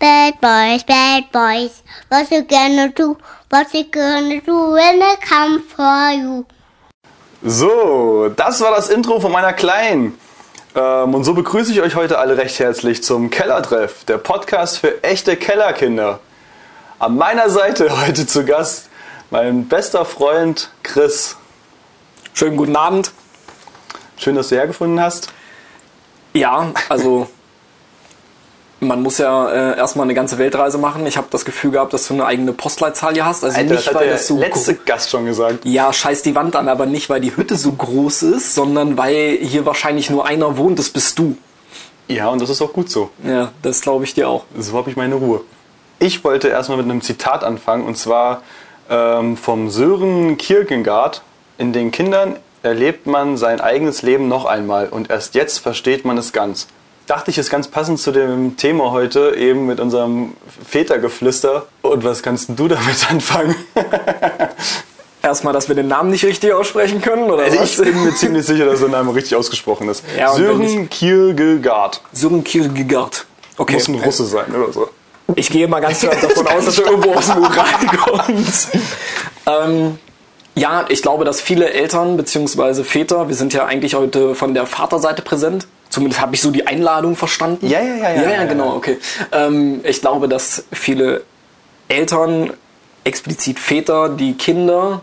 Bad Boys, Bad Boys. Was you gonna do? What you gonna do when I come for you? So, das war das Intro von meiner Kleinen. Ähm, und so begrüße ich euch heute alle recht herzlich zum Kellertreff, der Podcast für echte Kellerkinder. An meiner Seite heute zu Gast mein bester Freund Chris. Schönen guten Abend. Schön, dass du hergefunden hast. Ja, also man muss ja äh, erstmal eine ganze Weltreise machen. Ich habe das Gefühl gehabt, dass du eine eigene Postleitzahl hier hast. Also Alter, nicht, weil das so letzte Gast schon gesagt. ja, scheiß die Wand an, aber nicht, weil die Hütte so groß ist, sondern weil hier wahrscheinlich nur einer wohnt, das bist du. Ja, und das ist auch gut so. Ja, das glaube ich dir auch. So habe ich meine Ruhe. Ich wollte erstmal mit einem Zitat anfangen und zwar ähm, vom Sören Kierkegaard. In den Kindern erlebt man sein eigenes Leben noch einmal und erst jetzt versteht man es ganz. Dachte ich, ist ganz passend zu dem Thema heute, eben mit unserem Vätergeflüster. Und was kannst du damit anfangen? Erstmal, dass wir den Namen nicht richtig aussprechen können, oder Also was? ich bin mir ziemlich sicher, dass der Name richtig ausgesprochen ist. Ja, Sören Kierkegaard. Sören Kierkegaard. Okay. Muss ein Russe sein oder so. Ich gehe mal ganz stark davon aus, dass er irgendwo aus dem Ural kommt. ähm, ja, ich glaube, dass viele Eltern bzw. Väter, wir sind ja eigentlich heute von der Vaterseite präsent. Zumindest habe ich so die Einladung verstanden. Ja, ja, ja, ja, Ja, ja, ja, genau, ja. okay. Ähm, ich glaube, dass viele Eltern, explizit Väter, die Kinder,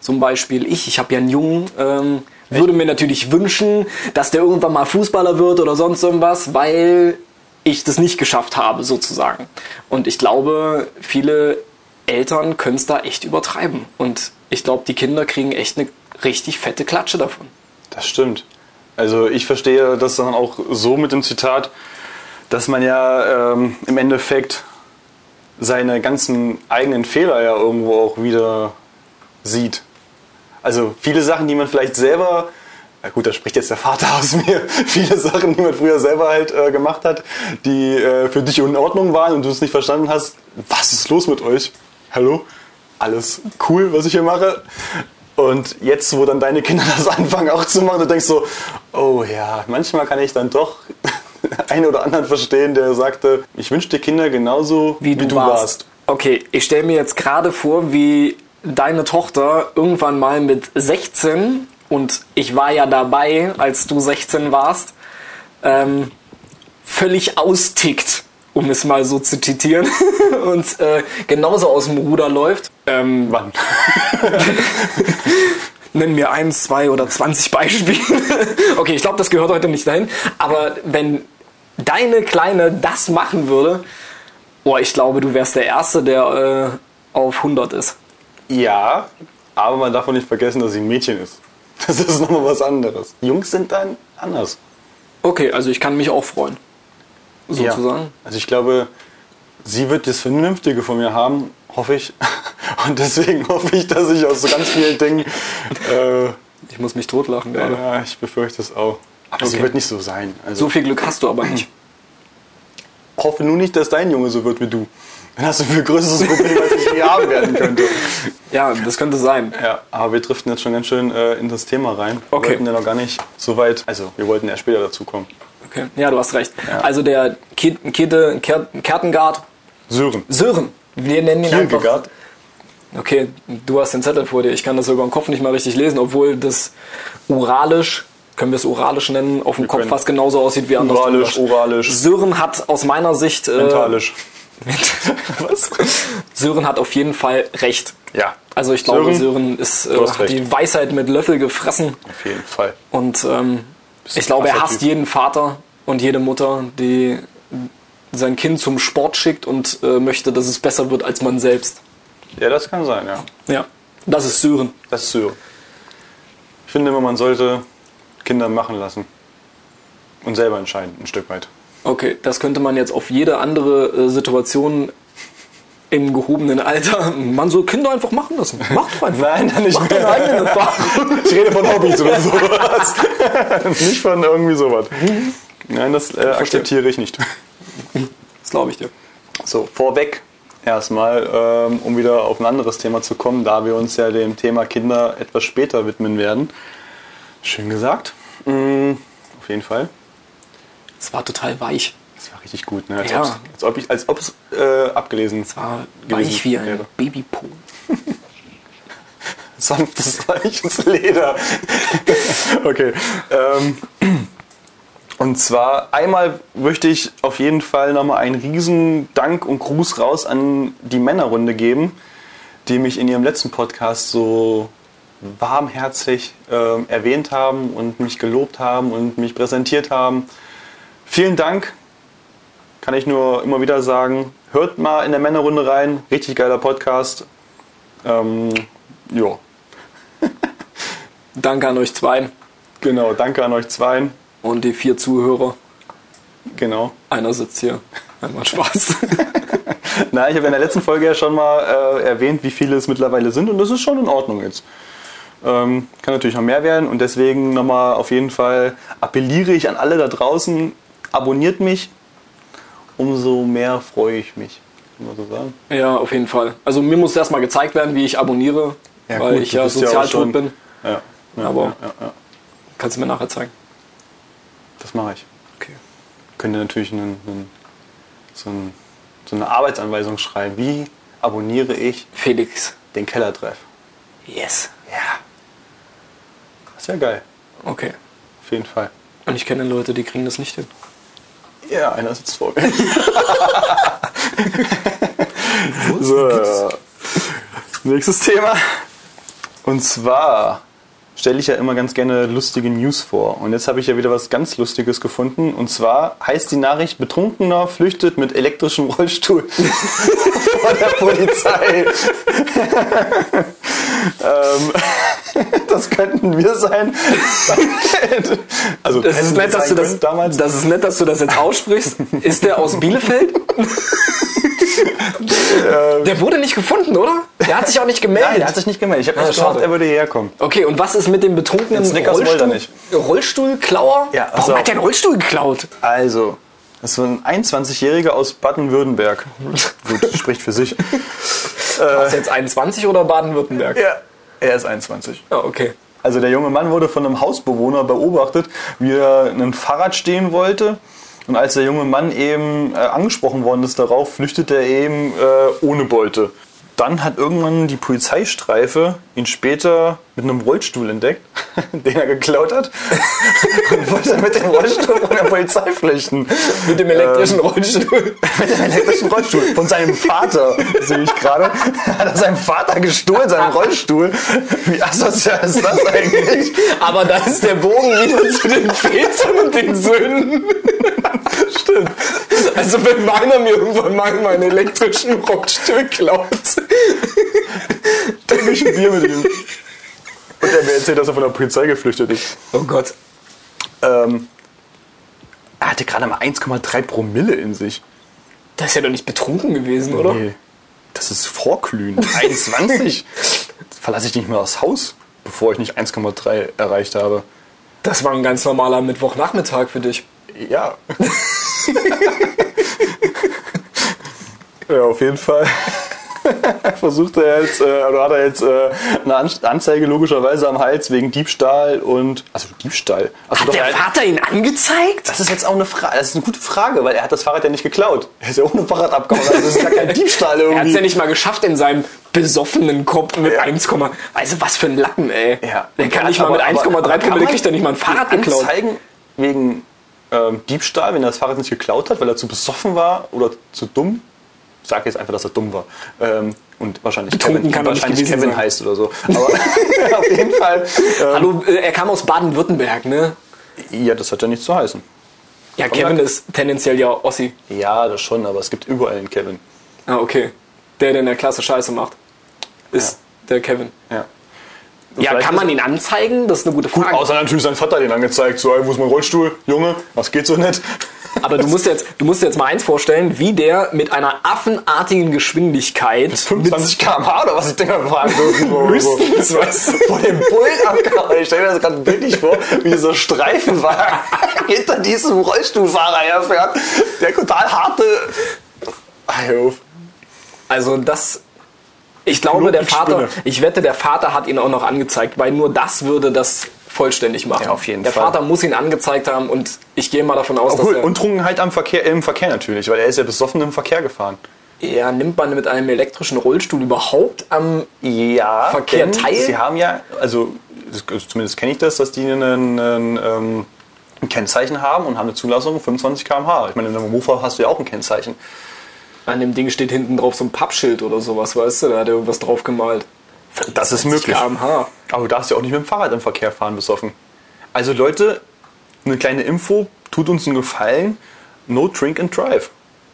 zum Beispiel ich, ich habe ja einen Jungen, ähm, würde mir natürlich wünschen, dass der irgendwann mal Fußballer wird oder sonst irgendwas, weil ich das nicht geschafft habe, sozusagen. Und ich glaube, viele Eltern können es da echt übertreiben. Und ich glaube, die Kinder kriegen echt eine richtig fette Klatsche davon. Das stimmt. Also ich verstehe das dann auch so mit dem Zitat, dass man ja ähm, im Endeffekt seine ganzen eigenen Fehler ja irgendwo auch wieder sieht. Also viele Sachen, die man vielleicht selber, na gut, da spricht jetzt der Vater aus mir, viele Sachen, die man früher selber halt äh, gemacht hat, die äh, für dich in Ordnung waren und du es nicht verstanden hast, was ist los mit euch? Hallo? Alles cool, was ich hier mache? Und jetzt, wo dann deine Kinder das anfangen auch zu machen, du denkst so, oh ja, manchmal kann ich dann doch einen oder anderen verstehen, der sagte, ich wünsche dir Kinder genauso, wie du, warst. Okay, ich stelle mir jetzt gerade vor, wie deine Tochter irgendwann mal mit 16 und ich war ja dabei, als du 16 warst, ähm, völlig austickt, um es mal so zu zitieren, und äh, genauso aus dem Ruder läuft. Ähm, Wann? Nenn mir eins, zwei oder 20 Beispiele. okay, ich glaube, das gehört heute nicht dahin. Aber wenn deine Kleine das machen würde, boah, ich glaube, du wärst der Erste, der äh, auf 100 ist. Ja, aber man darf auch nicht vergessen, dass sie ein Mädchen ist. Das ist nochmal was anderes. Jungs sind dann anders. Okay, also ich kann mich auch freuen. Sozusagen. Ja. Also ich glaube, sie wird das Vernünftige von mir haben, hoffe ich. Und deswegen hoffe ich, dass ich aus so ganz vielen Dingen, äh, Ich muss mich totlachen gerade. ja, ich befürchte es auch. Aber sie Okay. wird nicht so sein. Also So viel Glück hast du aber nicht. hoffe nur nicht, dass dein Junge so wird wie du. Dann hast du ein viel größeres Problem, als ich je haben werden könnte. Ja, das könnte sein. Ja, aber wir driften jetzt schon ganz schön äh, in das Thema rein. Wir Okay. wollten ja noch gar nicht so weit, also wir wollten ja später dazu kommen. Okay. Ja, du hast recht. Ja. Also der Ker- Kertengard, Sören. Sören. Wir nennen ihn einfach. Okay, du hast den Zettel vor dir. Ich kann das sogar im Kopf nicht mal richtig lesen, obwohl das Uralisch, können wir es Uralisch nennen, auf dem Kopf können- fast genauso aussieht wie anders. Oralisch, oralisch, Sören hat aus meiner Sicht. Äh, mentalisch. Was? Sören hat auf jeden Fall recht. Ja, Also ich glaube, Sören, Sören ist, äh, hat recht. die Weisheit mit Löffel gefressen. auf jeden Fall. Und ähm, ich glaube, er hasst Typ. jeden Vater und jede Mutter, die sein Kind zum Sport schickt und äh, möchte, dass es besser wird als man selbst. Ja, das kann sein, ja. Ja, das ist Sören. Das ist Sören. Ich finde immer, man sollte Kinder machen lassen. Und selber entscheiden, ein Stück weit. Okay, das könnte man jetzt auf jede andere äh, Situation im gehobenen Alter. Man soll Kinder einfach machen lassen. Macht doch einfach. Nein, dann nicht Macht deine eigenen Erfahrungen. Ich rede von Hobbys oder sowas. nicht von irgendwie sowas. Nein, das äh, akzeptiere ich nicht. Das glaube ich dir. So, vorweg erstmal, ähm, um wieder auf ein anderes Thema zu kommen, da wir uns ja dem Thema Kinder etwas später widmen werden. Schön gesagt. Mm, auf jeden Fall. Es war total weich. Das war richtig gut, ne? Als, Ja. als ob ich, als ob es äh, abgelesen War gewesen weich wie ein wäre. Babypo. sanftes, weiches Leder. okay. Ähm, und zwar einmal möchte ich auf jeden Fall nochmal einen riesen Dank und Gruß raus an die Männerrunde geben, die mich in ihrem letzten Podcast so warmherzig ähm, erwähnt haben und mich gelobt haben und mich präsentiert haben. Vielen Dank, kann ich nur immer wieder sagen. Hört mal in der Männerrunde rein, richtig geiler Podcast. Ähm, ja, Danke an euch zwei Genau, danke an euch zweien. und die vier Zuhörer. Genau. Einer sitzt hier. Einmal Spaß. Na, ich habe in der letzten Folge ja schon mal äh, erwähnt, wie viele es mittlerweile sind und das ist schon in Ordnung jetzt. Ähm, kann natürlich noch mehr werden und deswegen nochmal auf jeden Fall appelliere ich an alle da draußen, abonniert mich, umso mehr freue ich mich. Kann man so sagen. ja, auf jeden Fall. Also mir muss erstmal gezeigt werden, wie ich abonniere, weil gut, ich ja sozial schon- tot bin. Ja, ja, Aber- ja, ja, ja. Kannst du mir nachher zeigen. das mache ich. Okay. Könnt ihr natürlich einen, einen, so, ein, so eine Arbeitsanweisung schreiben. Wie abonniere ich Felix. den Kellertreff? Yes. Ja. Das wäre geil. Okay. Auf jeden Fall. Und ich kenne Leute, die kriegen das nicht hin. Ja, einer sitzt vor mir. so, nächstes Thema. Und zwar stelle ich ja immer ganz gerne lustige News vor. Und jetzt habe ich ja wieder was ganz Lustiges gefunden. Und zwar heißt die Nachricht, Betrunkener flüchtet mit elektrischem Rollstuhl vor der Polizei. ähm, das könnten wir sein. also Das ist, nett, dass du das, damals. das ist nett, dass du das jetzt aussprichst. Ist der aus Bielefeld? der wurde nicht gefunden, oder? Der hat sich auch nicht gemeldet. Nein, der hat sich nicht gemeldet. Ich habe Ah, nicht schade. er würde hierher kommen. Okay, und was ist mit dem betrunkenen Rollstuhl. Rollstuhlklauer? Ja, pass Warum hat der einen Rollstuhl geklaut? Also, das ist so ein 21-Jähriger aus Baden-Württemberg. Gut, spricht für sich. Ist jetzt 21 oder Baden-Württemberg? Ja, er ist 21. Ah, okay. Also der junge Mann wurde von einem Hausbewohner beobachtet, wie er ein Fahrrad stehen wollte. Und als der junge Mann eben äh, angesprochen worden ist darauf, flüchtet er eben äh, ohne Beute. Dann hat irgendwann die Polizeistreife ihn später mit einem Rollstuhl entdeckt, den er geklaut hat. und wollte mit dem Rollstuhl von der Polizei flüchten. Mit dem elektrischen Rollstuhl. Mit dem elektrischen Rollstuhl. Von seinem Vater, sehe ich gerade. Hat er seinem Vater gestohlen, seinen Rollstuhl. Wie asozial ist das eigentlich? Aber da ist der Bogen wieder zu den Vätern und den Söhnen. Stimmt. Also wenn meiner mir irgendwann mal meinen elektrischen Rollstuhl klaut. Trinke ich ein Bier mit ihm. Und er mir erzählt, dass er von der Polizei geflüchtet ist. Oh Gott. Ähm, er hatte gerade mal 1,3 Promille in sich. Der ist ja doch nicht betrunken gewesen, oder? Nee, das ist Vorglühen. 21. Verlasse ich nicht mehr das Haus, bevor ich nicht 1,3 erreicht habe. Das war ein ganz normaler Mittwochnachmittag für dich. Ja. ja, auf jeden Fall. Versucht er jetzt, äh, oder hat er jetzt äh, eine An Anzeige logischerweise am Hals wegen Diebstahl und. Also Diebstahl. Also Hat der er- Vater ihn angezeigt? das ist jetzt auch eine Frage. Das ist eine gute Frage, weil er hat das Fahrrad ja nicht geklaut. Er ist ja ohne Fahrrad abgehauen. Also das ist ja kein Diebstahl Er hat es irgendwie. ja nicht mal geschafft in seinem besoffenen Kopf mit Ja. 1, also was für ein Lappen, ey. Ja. Der kann nicht mal mit 1,3 Promille kriegt er nicht mal ein Fahrrad geklaut. Anzeigen wegen ähm, Diebstahl, wenn er das Fahrrad nicht geklaut hat, weil er zu besoffen war oder zu dumm. Ich sage jetzt einfach, dass er dumm war. Ähm, und wahrscheinlich Betrunken Kevin, wahrscheinlich Kevin sein. heißt oder so. Aber auf jeden Fall. Ähm, Hallo, äh, er kam aus Baden-Württemberg, ne? ja, das hat ja nichts zu heißen. Ja, Kevin ist tendenziell ja Ossi. Ja, das schon, aber es gibt überall einen Kevin. Ah, okay. Der, der in der Klasse Scheiße macht, ist der Kevin. Ja. Ja, Vielleicht kann man ihn anzeigen? Das ist eine gute Frage. Außer natürlich sein Vater ihn angezeigt. So, ey, wo ist mein Rollstuhl? Junge, was geht so nicht? Aber du musst, jetzt, du musst dir jetzt mal eins vorstellen, wie der mit einer affenartigen Geschwindigkeit 25 km/h oder was ich denke, fahren so, Höchstens, du. vor dem Bullen abgehauen. Ich stelle mir das gerade bildlich vor, wie so Streifenwagen hinter diesem Rollstuhlfahrer herfährt, der total harte. Also das. Ich glaube, der mit Vater, ich wette, der Vater hat ihn auch noch angezeigt, weil nur das würde das vollständig machen. Ja, auf jeden Der Fall. Vater muss ihn angezeigt haben und ich gehe mal davon aus, Obwohl, dass er, und Trunkenheit am Verkehr, im Verkehr natürlich, weil er ist ja besoffen im Verkehr gefahren. ja, nimmt man mit einem elektrischen Rollstuhl überhaupt am Ja, Verkehr teil? Sie haben ja, also zumindest kenne ich das, dass die einen, einen, ähm, ein Kennzeichen haben und haben eine Zulassung 25 km/h. Ich meine, in einem Mofa hast du ja auch ein Kennzeichen. An dem Ding steht hinten drauf so ein Pappschild oder sowas, weißt du? Da hat er irgendwas drauf gemalt. Das ist möglich. km/h. Aber du darfst ja auch nicht mit dem Fahrrad im Verkehr fahren, besoffen. Also Leute, eine kleine Info, tut uns einen Gefallen, no drink and drive.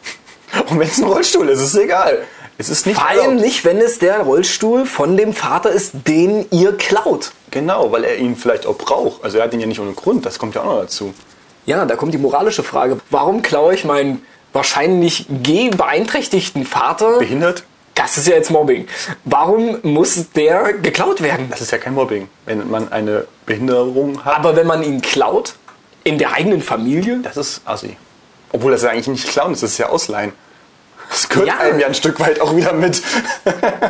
Und wenn es ein Rollstuhl ist, ist es egal. Es ist nicht Vor allem erlaubt. nicht, wenn es der Rollstuhl von dem Vater ist, den ihr klaut. Genau, weil er ihn vielleicht auch braucht. Also er hat ihn ja nicht ohne Grund, das kommt ja auch noch dazu. Ja, da kommt die moralische Frage. Warum klaue ich meinen wahrscheinlich gehbeeinträchtigten Vater? Behindert? Das ist ja jetzt Mobbing. Warum muss der geklaut werden? Das ist ja kein Mobbing. Wenn man eine Behinderung hat, Aber wenn man ihn klaut, in der eigenen Familie, das ist assi. Obwohl das ja eigentlich nicht klauen ist, das ist ja ausleihen. Das gehört Ja. einem ja ein Stück weit auch wieder mit.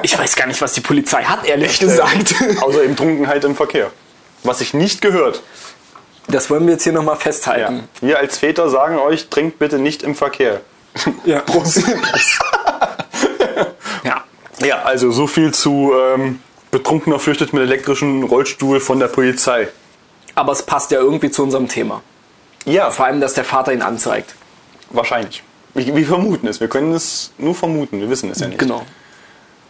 ich weiß gar nicht, was die Polizei hat, ehrlich gesagt. Außer eben Trunkenheit im Verkehr. Was sich nicht gehört. Das wollen wir jetzt hier nochmal Ja. festhalten. Wir als Väter sagen euch, trinkt bitte nicht im Verkehr. Ja. Prost. ja. Also so viel zu ähm, Betrunkener flüchtet mit elektrischen Rollstuhl von der Polizei. Aber es passt ja irgendwie zu unserem Thema. Ja, Vor allem, dass der Vater ihn anzeigt. wahrscheinlich. Wir, wir vermuten es. Wir können es nur vermuten. Wir wissen es ja nicht. Genau.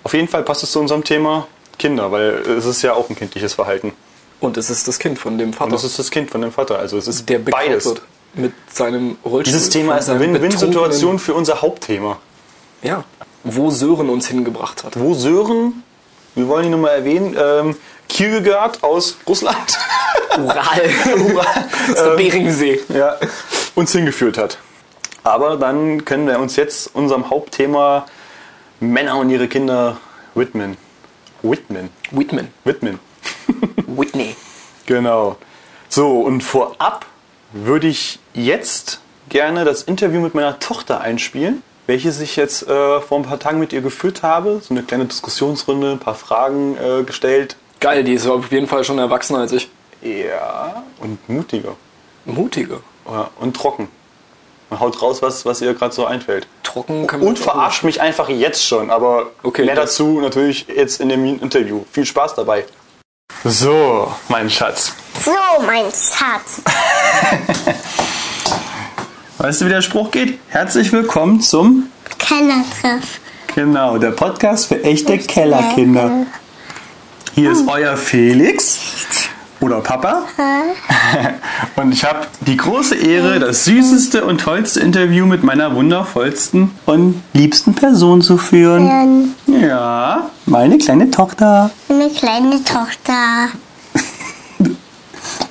Auf jeden Fall passt es zu unserem Thema Kinder, weil es ist ja auch ein kindliches Verhalten. Und es ist das Kind von dem Vater, Und das ist das Kind von dem Vater. Also es ist der beides. wird mit seinem Rollstuhl. Dieses Thema ist eine Win-Win-Situation für unser Hauptthema. Ja. Wo Sören uns hingebracht hat. Wo Sören, wir wollen ihn nochmal erwähnen, ähm, Kierkegaard aus Russland Ural. Aus der Beringsee. ja, uns hingeführt hat. Aber dann können wir uns jetzt unserem Hauptthema Männer und ihre Kinder widmen. Widmen. Whitman. Widmen. Whitney. Genau. So, und vorab würde ich jetzt gerne das Interview mit meiner Tochter einspielen, welches ich jetzt äh, vor ein paar Tagen mit ihr geführt habe. So eine kleine Diskussionsrunde, ein paar Fragen äh, gestellt. Geil, die ist auf jeden Fall schon erwachsener als ich. Ja, und mutiger. Mutiger. Ja, und trocken. Man haut raus, was, was ihr gerade so einfällt. Trocken kann man Und verarscht mich einfach jetzt schon, aber Okay, mehr dazu natürlich jetzt in dem Interview. Viel Spaß dabei. So, mein Schatz. So, mein Schatz. Weißt du, wie der Spruch geht? Herzlich willkommen zum Kellertreff. Genau, der Podcast für echte Kellerkinder. Hier ist euer Felix oder Papa. Und ich habe die große Ehre, das süßeste und tollste Interview mit meiner wundervollsten und liebsten Person zu führen. Ja, meine kleine Tochter. eine kleine Tochter.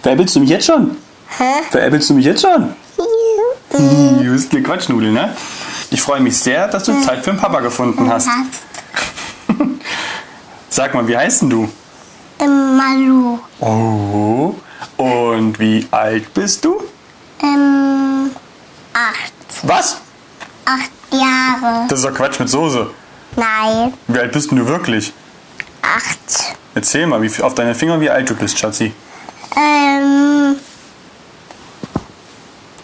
Veräppelst du mich jetzt schon? Hä? Veräppelst du mich jetzt schon? Du bist eine Quatschnudel, ne? Ich freue mich sehr, dass du Zeit für den Papa gefunden hast. Sag mal, wie heißt denn du? Ähm, Malu. Oh. Und wie alt bist du? Ähm, acht. Was? Acht Jahre. Das ist doch Quatsch mit Soße. Nein, Wie alt bist denn du wirklich? acht. Erzähl mal, wie auf deine Finger, wie alt du bist, Schatzi. Ähm,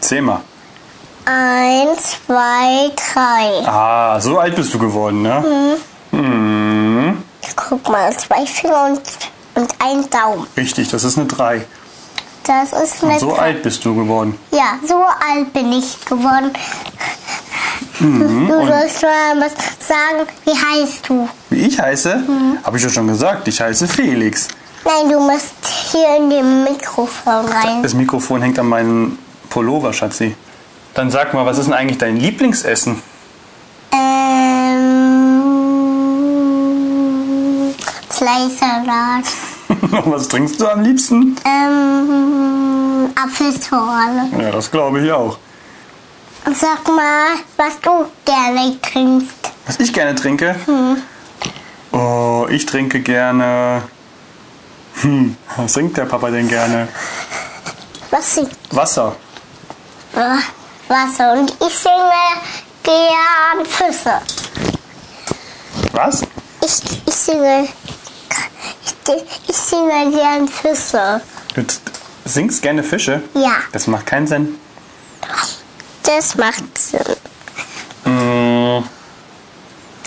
Erzähl mal. Eins, zwei, drei. Ah, so alt bist du geworden, ne? Guck mal, zwei Finger und, und ein Daumen. Richtig, das ist eine 3. Das ist eine So alt bist du geworden. Ja, so alt bin ich geworden. Mhm, du sollst mal was sagen. Wie heißt du? Wie ich heiße? Habe ich ja schon gesagt, ich heiße Felix. Nein, du musst hier in dem Mikrofon rein. Das Mikrofon hängt an meinem Pullover, Schatzi. Dann sag mal, was ist denn eigentlich dein Lieblingsessen? Ähm, Fleischsalat. was trinkst du am liebsten? Ähm, Apfelschorle. Ja, das glaube ich auch. Sag mal, was du gerne trinkst. Was ich gerne trinke? Oh, ich trinke gerne. Hm, was trinkt der Papa denn gerne? Was Wasser. äh, Wasser? Und ich singe gern Füße. Was? Ich, ich singe. Ich, ich singe gern Füße. Du singst gerne Fische? Ja, Das macht keinen Sinn. das macht Sinn.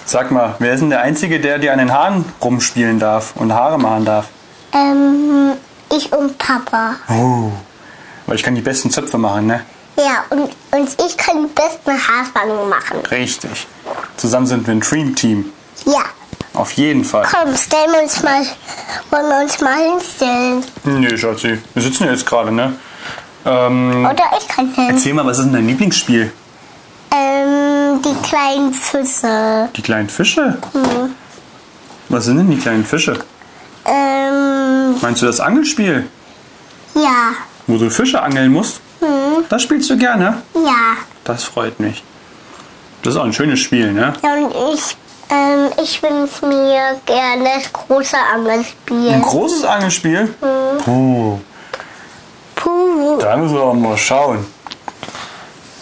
Sag mal, wer ist denn der Einzige, der dir an den Haaren rumspielen darf und Haare machen darf? Ähm, ich und Papa. Oh. Weil ich kann die besten Zöpfe machen, ne? Ja, und, und ich kann die besten Haarfangen machen. Richtig. Zusammen sind wir ein Dream Team. Ja, Auf jeden Fall. komm, stellen wir uns mal, wollen wir uns mal hinstellen. Nee, Schatzi. Wir sitzen ja jetzt gerade, ne? Ähm, Oder ich kann hin. erzähl mal, was ist denn dein Lieblingsspiel? Ähm, die kleinen Füße. Die kleinen Fische? Was sind denn die kleinen Fische? Ähm, Meinst du das Angelspiel, ja, wo du Fische angeln musst? Das spielst du gerne? ja. Das freut mich. Das ist auch ein schönes Spiel, ne? Ja, und ich, ähm, ich wünsche mir gerne das große Angelspiel. Ein großes Angelspiel? Oh, Puh. da müssen wir auch mal schauen.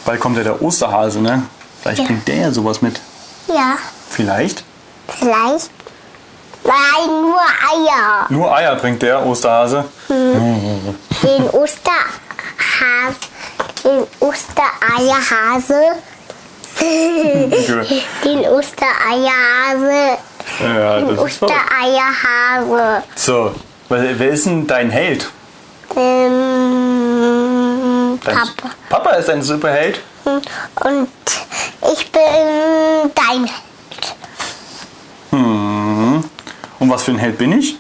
Bald kommt ja der Osterhase, ne? Vielleicht Ja. bringt der ja sowas mit. Ja, Vielleicht? vielleicht. Nein, nur Eier. Nur Eier bringt der Osterhase. Den Osterhase. Den Ostereierhase. Den Ostereierhase. Ja, Den. Ostereierhase. So, wer ist denn dein Held? Ähm, Dein Papa. Papa ist ein Superheld? Und ich bin dein Und was für ein Held bin ich?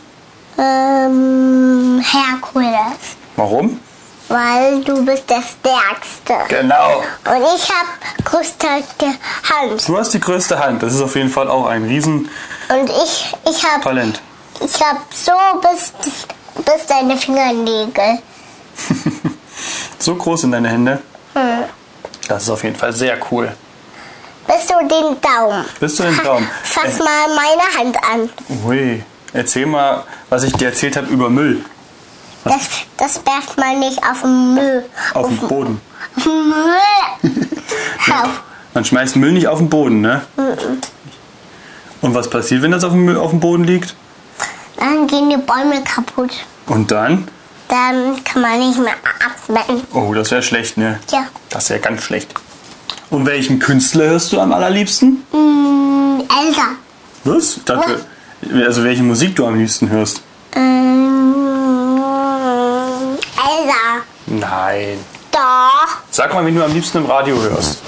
ähm, Herkules. Warum? Weil du bist der Stärkste. Genau. Und ich habe größte Hand. Du hast die größte Hand. Das ist auf jeden Fall auch ein Riesentalent. Und ich, ich habe ich hab so bis, bis deine Fingernägel. So groß sind deine Hände. Das ist auf jeden Fall sehr cool. Bis zu den Daumen. Bis zu den Daumen. Fass mal meine Hand an. Ui, erzähl mal, was ich dir erzählt habe über Müll. Das, das werft man nicht auf den Müll. Auf dem Boden. Auf den Müll. auf. Man schmeißt Müll nicht auf den Boden, ne? Und was passiert, wenn das auf dem, Müll, auf dem Boden liegt? Dann gehen die Bäume kaputt. Und dann? Dann kann man nicht mehr atmen. Oh, das wäre schlecht, ne? Ja. Das wäre ganz schlecht. Und welchen Künstler hörst du am allerliebsten? Mm, Elsa. Was? Dachte, also welche Musik du am liebsten hörst? Ähm, Elsa. Nein. Doch. Sag mal, wen du am liebsten im Radio hörst.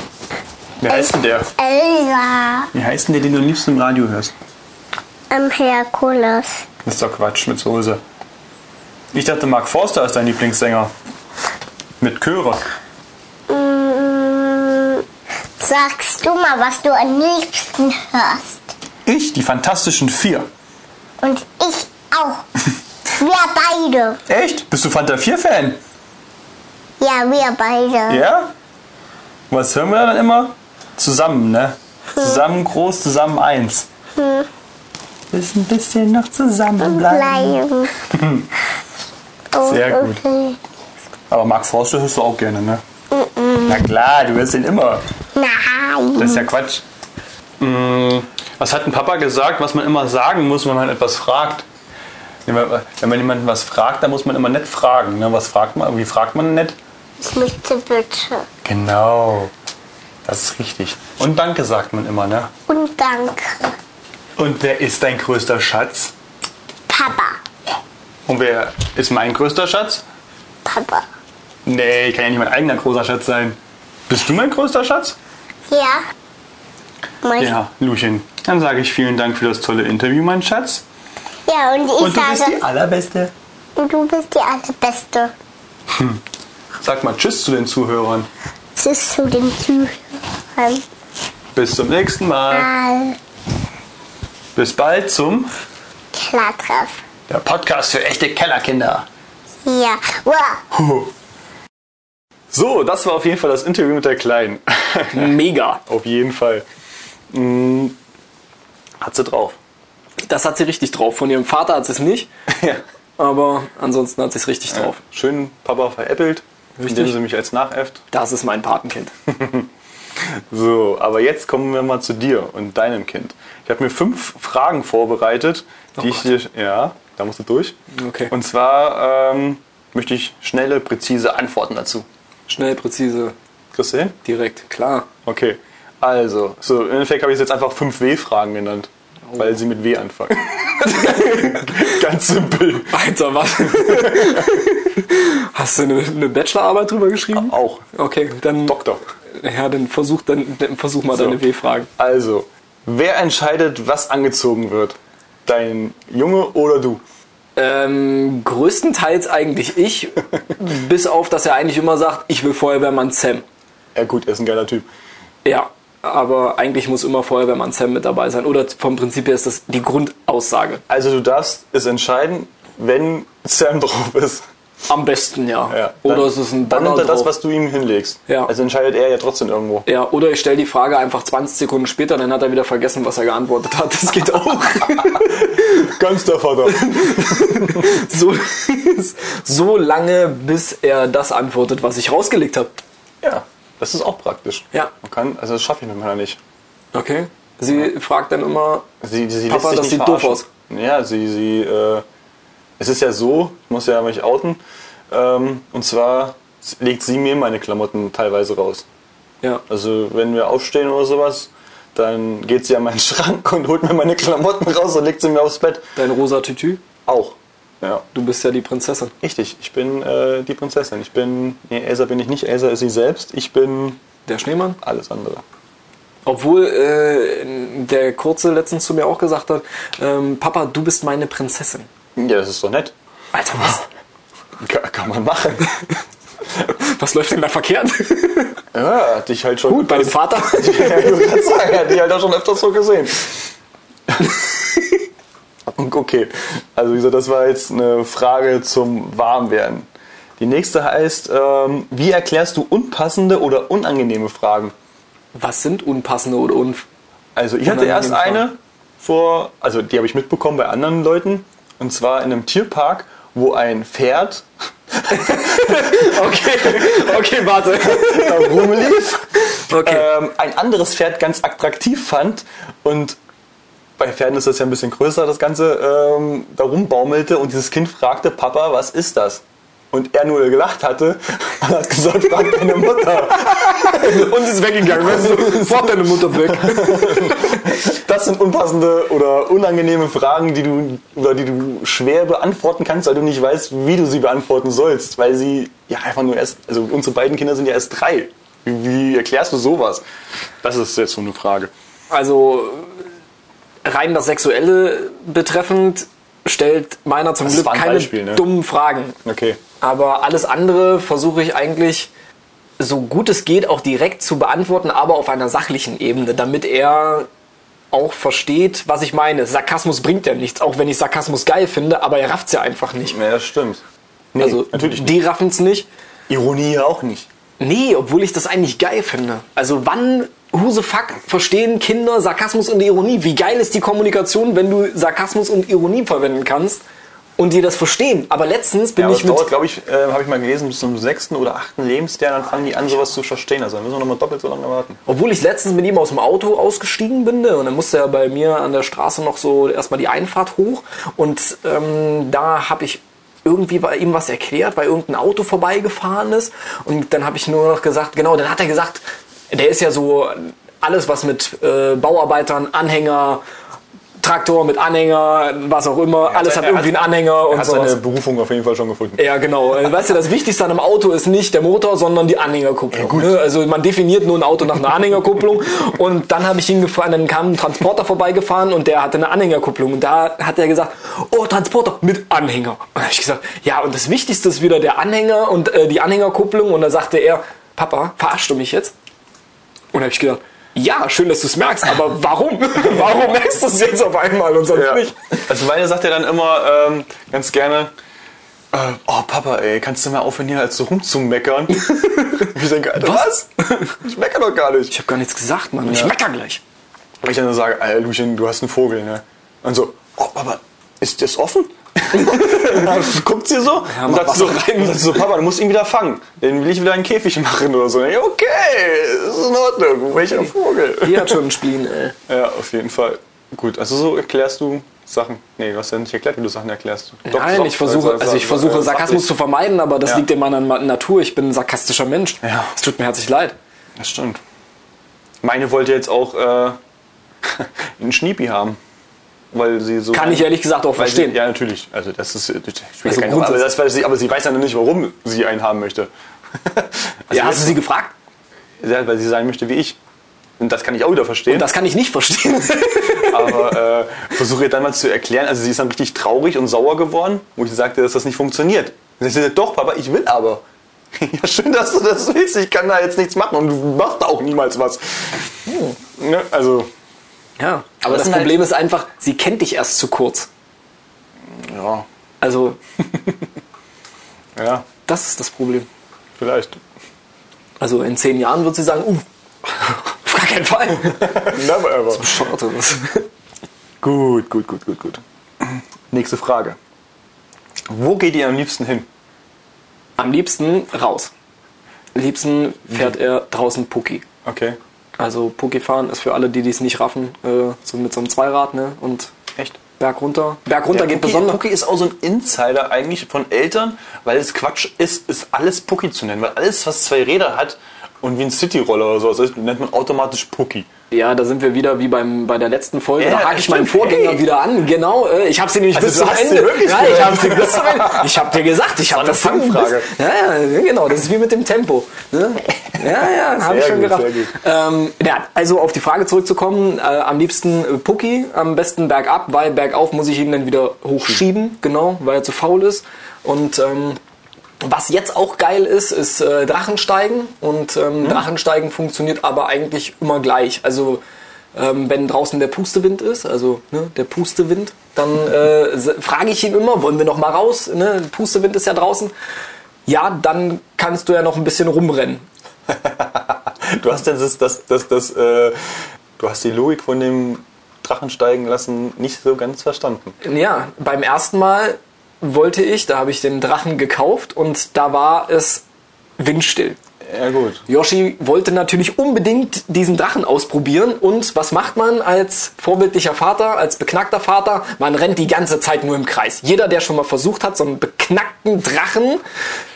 Wie heißt denn der? Elsa. Wie heißt denn der, den du am liebsten im Radio hörst? Am Herkules. Das ist doch Quatsch mit Soße. Ich dachte, Mark Forster ist dein Lieblingssänger. Mit Chöre. Mm, sagst du mal, was du am liebsten hörst? Ich, die Fantastischen Vier. Und ich auch. wir beide. Echt? Bist du Fanta 4-Fan? Ja, wir beide. Ja? Was hören wir dann immer? Zusammen, ne? Zusammen groß, zusammen eins. Ist ein bisschen noch zusammenbleiben. Bleiben. Oh, Sehr gut. Okay. Aber Mark Forster hörst du auch gerne, ne? Na klar, du hörst ihn immer. Nein. Das ist ja Quatsch. Mm, Was hat ein Papa gesagt, was man immer sagen muss, wenn man etwas fragt? Wenn man wenn man jemanden was fragt, dann muss man immer nett fragen. Ne? Was fragt man? Wie fragt man nett? Ich möchte bitte. Genau. Das ist richtig. Und Danke sagt man immer, ne? Und danke. Und wer ist dein größter Schatz? Papa. Und wer ist mein größter Schatz? Papa. Nee, kann ja nicht mein eigener großer Schatz sein. Bist du mein größter Schatz? Ja. Mein Ja, Luchen. Dann sage ich vielen Dank für das tolle Interview, mein Schatz. ja, und ich Und du bist sage, die Allerbeste. und du bist die allerbeste. Sag mal Tschüss zu den Zuhörern. Tschüss zu den Zuhörern. Bis zum nächsten Mal. Mal Bis bald zum Klartreff. der Podcast für echte Kellerkinder. Ja. Wow. So, das war auf jeden Fall das Interview mit der Kleinen. Mega. auf jeden Fall. Mm, Hat sie drauf. Das hat sie richtig drauf. Von ihrem Vater hat sie es nicht, Ja. aber ansonsten hat sie es richtig drauf. Schön Papa veräppelt, Richtig. indem sie mich als nachäfft. Das ist mein Patenkind. So, aber jetzt kommen wir mal zu dir und deinem Kind. Ich habe mir fünf Fragen vorbereitet, die Oh ich dir. Ja, da musst du durch. Okay. Und zwar, ähm, möchte ich schnelle, präzise Antworten dazu. Schnell, präzise, Kriegst du hin? direkt, klar. Okay. Also, so, im Endeffekt habe ich jetzt einfach 5 W-Fragen genannt. Weil sie mit W anfangen. Ganz simpel. Alter, was? Hast du eine, eine Bachelorarbeit drüber geschrieben? Auch. Okay, dann. Doktor. Ja, dann versuch, dann, dann versuch mal So. deine W-Fragen. Also, wer entscheidet, was angezogen wird? Dein Junge oder du? Ähm, größtenteils eigentlich ich, bis auf, dass er eigentlich immer sagt, ich will Feuerwehrmann Sam. Ja gut, er ist ein geiler Typ. Ja, aber eigentlich muss immer Feuerwehrmann Sam mit dabei sein. Oder vom Prinzip her ist das die Grundaussage. Also du darfst es entscheiden, wenn Sam drauf ist. Am besten, ja. Ja. Oder Dann- es ist ein Dann Banner nimmt er das, was du ihm hinlegst. Ja. Also entscheidet er ja trotzdem irgendwo. Ja, oder ich stelle die Frage einfach 20 Sekunden später, dann hat er wieder vergessen, was er geantwortet hat. Das geht auch. Ganz der Vater. so, so lange, bis er das antwortet, was ich rausgelegt habe. ja, das ist auch praktisch. Ja. Man kann, also das schaffe ich mit meiner nicht. Okay. Sie fragt dann immer, Sie, sie Papa, das sieht doof verarschen. Ja, sie, sie, äh, es ist ja so, ich muss ja mich outen, ähm, und zwar legt sie mir meine Klamotten teilweise raus. ja, Also wenn wir aufstehen oder sowas, dann geht sie an meinen Schrank und holt mir meine Klamotten raus und legt sie mir aufs Bett. dein rosa Tütü, Auch. Ja. du bist ja die Prinzessin. Richtig, ich bin äh, die Prinzessin. Ich bin, nee, Elsa bin ich nicht, Elsa ist sie selbst. Ich bin Der Schneemann. alles andere. Obwohl äh, der Kurze letztens zu mir auch gesagt hat, ähm, Papa, du bist meine Prinzessin. Ja, das ist doch nett. Alter, was, Kann, kann man machen. was läuft denn da verkehrt? Ja, hatte ich halt schon. Gut, bei dem Vater. ja, ich gerade sagen, er hat die halt auch schon öfters so gesehen. okay, also wie gesagt, das war jetzt eine Frage zum Warmwerden. Die nächste heißt, ähm, wie erklärst du unpassende oder unangenehme Fragen? Was sind unpassende oder un... Also ich hatte erst Unangenehme eine vor, also die habe ich mitbekommen bei anderen Leuten, und zwar in einem Tierpark, wo ein Pferd Okay, okay, warte. rumlief, Okay. ähm, ein anderes Pferd ganz attraktiv fand und bei Pferden ist das ja ein bisschen größer, das Ganze, ähm, da rumbaumelte und dieses Kind fragte, Papa, was ist das? Und er nur gelacht hatte und hat gesagt, frag deine Mutter. Und ist weggegangen. Weißt du, sofort deine Mutter weg. Das sind unpassende oder unangenehme Fragen, die du, oder die du schwer beantworten kannst, weil du nicht weißt, wie du sie beantworten sollst, weil sie ja einfach nur erst, also unsere beiden Kinder sind ja erst drei. Wie, wie erklärst du sowas? Das ist jetzt so eine Frage. Also rein das Sexuelle betreffend stellt meiner zum Das Glück keine Beispiel, ne? dummen Fragen. Okay. Aber alles andere versuche ich eigentlich so gut es geht auch direkt zu beantworten, aber auf einer sachlichen Ebene, damit er auch versteht, was ich meine. Sarkasmus bringt ja nichts, auch wenn ich Sarkasmus geil finde, aber er rafft's ja einfach nicht. Ja, das stimmt. Nee, also natürlich die raffen's nicht. Ironie ja auch nicht. Nee, obwohl ich das eigentlich geil finde. Also wann, who the fuck, verstehen Kinder Sarkasmus und Ironie? Wie geil ist die Kommunikation, wenn du Sarkasmus und Ironie verwenden kannst und die das verstehen? Aber letztens bin Ja, aber ich mit... glaube ich, äh, habe ich mal gelesen, bis zum sechsten oder achten Lebensjahr, dann fangen die an, sowas zu verstehen. Also dann müssen wir nochmal doppelt so lange warten. Obwohl ich letztens mit ihm aus dem Auto ausgestiegen bin ne, und dann musste er bei mir an der Straße noch so erstmal die Einfahrt hoch und ähm, da habe ich irgendwie bei ihm was erklärt, weil irgendein Auto vorbeigefahren ist und dann habe ich nur noch gesagt, genau, dann hat er gesagt, der ist ja so alles was mit äh, Bauarbeitern, Anhänger, Traktor mit Anhänger, was auch immer, alles hat irgendwie einen Anhänger Er und hat sowas. seine Berufung auf jeden Fall schon gefunden. Ja, genau. Weißt du, das Wichtigste an einem Auto ist nicht der Motor, sondern die Anhängerkupplung. ne? Also man definiert nur ein Auto nach einer Anhängerkupplung. Und dann habe ich ihn gefragt, dann kam ein Transporter vorbeigefahren und der hatte eine Anhängerkupplung. Und da hat er gesagt, oh, Transporter mit Anhänger. Und da habe ich gesagt, ja, und das Wichtigste ist wieder der Anhänger und äh, die Anhängerkupplung. Und da sagte er, Papa, verarschst du mich jetzt? Und habe ich gedacht, ja, schön, dass du es merkst, aber warum? warum merkst du es jetzt auf einmal und sonst Ja. nicht? Also meine sagt ja dann immer ähm, ganz gerne, äh, oh Papa, ey, kannst du mal aufhören hier halt so rumzumeckern? ich denke, Alter, was? Ich meckere doch gar nicht. Ich habe gar nichts gesagt, Mann. Ich Ja. mecker gleich. Weil ich dann sage, Alter, Lucien, du hast einen Vogel, ne? Und so, oh Papa, ist das offen? dann guckt sie so und mach sagt so, rein. und sagt so, Papa, du musst ihn wieder fangen. Den will ich wieder in den Käfig machen oder so. Ja, okay, ist in Ordnung. Welcher Vogel? Die hat schon einen Spleen, ey. Ja, auf jeden Fall. Gut, also so erklärst du Sachen. Nee, du hast ja nicht erklärt, wie du Sachen erklärst. Nein, ich versuche, also ich versuche Sarkasmus zu vermeiden, aber das Ja. liegt in meiner Natur. Ich bin ein sarkastischer Mensch. Ja. Es tut mir herzlich leid. Das stimmt. Meine wollte jetzt auch äh, einen Schniepi haben. Weil sie so. Kann ich ehrlich gesagt auch verstehen. Sie, ja, natürlich. Also, das ist. Also keine. Aber, das, sie, aber sie weiß ja noch nicht, warum sie einen haben möchte. Also ja, hast du sie gefragt? Ja, weil sie sein möchte wie ich. Und das kann ich auch wieder verstehen. Das kann ich nicht verstehen. aber äh, versuche ihr dann mal zu erklären. Also sie ist dann richtig traurig und sauer geworden, wo ich sagte, dass das nicht funktioniert. Und sie sagt, doch, Papa, ich will aber. ja, schön, dass du das willst. Ich kann da jetzt nichts machen und du machst da auch niemals was. Ne? Also, ja, aber das das halt- Problem ist einfach, sie kennt dich erst zu kurz. ja, Also, ja, das ist das Problem. vielleicht. Also in zehn Jahren wird sie sagen, uh, auf gar keinen Fall. Never ever. Schade. Gut, gut, gut, gut, gut. Nächste Frage. Wo geht ihr am liebsten hin? Am liebsten raus. Am liebsten fährt er draußen Pucki. Okay. Also Pucki fahren ist für alle, die es nicht raffen, äh, so mit so einem Zweirad, ne? Und Echt? Berg runter. Berg runter geht Pucki, besonders. Pucki ist auch so ein Insider eigentlich von Eltern, weil es Quatsch ist, ist alles Pucki zu nennen. Weil alles, was zwei Räder hat und wie ein Cityroller oder so ist, nennt man automatisch Pucki. Ja, da sind wir wieder wie beim, bei der letzten Folge. Ja, da hake ich meinen. Vorgänger Hey. wieder an. Genau, äh, ich habe sie nämlich Also bis zum Ende. ja, ich habe sie bis zum Ende. Ich habe dir gesagt, ich habe das Fangfrage. Ja, ja, genau. Das ist wie mit dem Tempo. Ne? Ja, ja, habe ich schon gut, gerafft. Ähm, ja, also auf die Frage zurückzukommen, äh, am liebsten äh, Pucki, am besten bergab, weil bergauf muss ich ihn dann wieder hochschieben, genau, weil er zu faul ist. Und ähm, was jetzt auch geil ist, ist äh, Drachensteigen. Und ähm, Drachensteigen funktioniert aber eigentlich immer gleich. Also ähm, wenn draußen der Pustewind ist, also ne, der Pustewind, dann äh, frage ich ihn immer, wollen wir noch mal raus? Ne? Pustewind ist ja draußen. Ja, dann kannst du ja noch ein bisschen rumrennen. Du hast denn das, das, das, das, äh, du hast die Logik von dem Drachen steigen lassen nicht so ganz verstanden. Ja, beim ersten Mal wollte ich, da habe ich den Drachen gekauft und da war es windstill. Ja gut. Yoshi wollte natürlich unbedingt diesen Drachen ausprobieren und was macht man als vorbildlicher Vater, als beknackter Vater? Man rennt die ganze Zeit nur im Kreis. Jeder, der schon mal versucht hat, so einen beknackten Drachen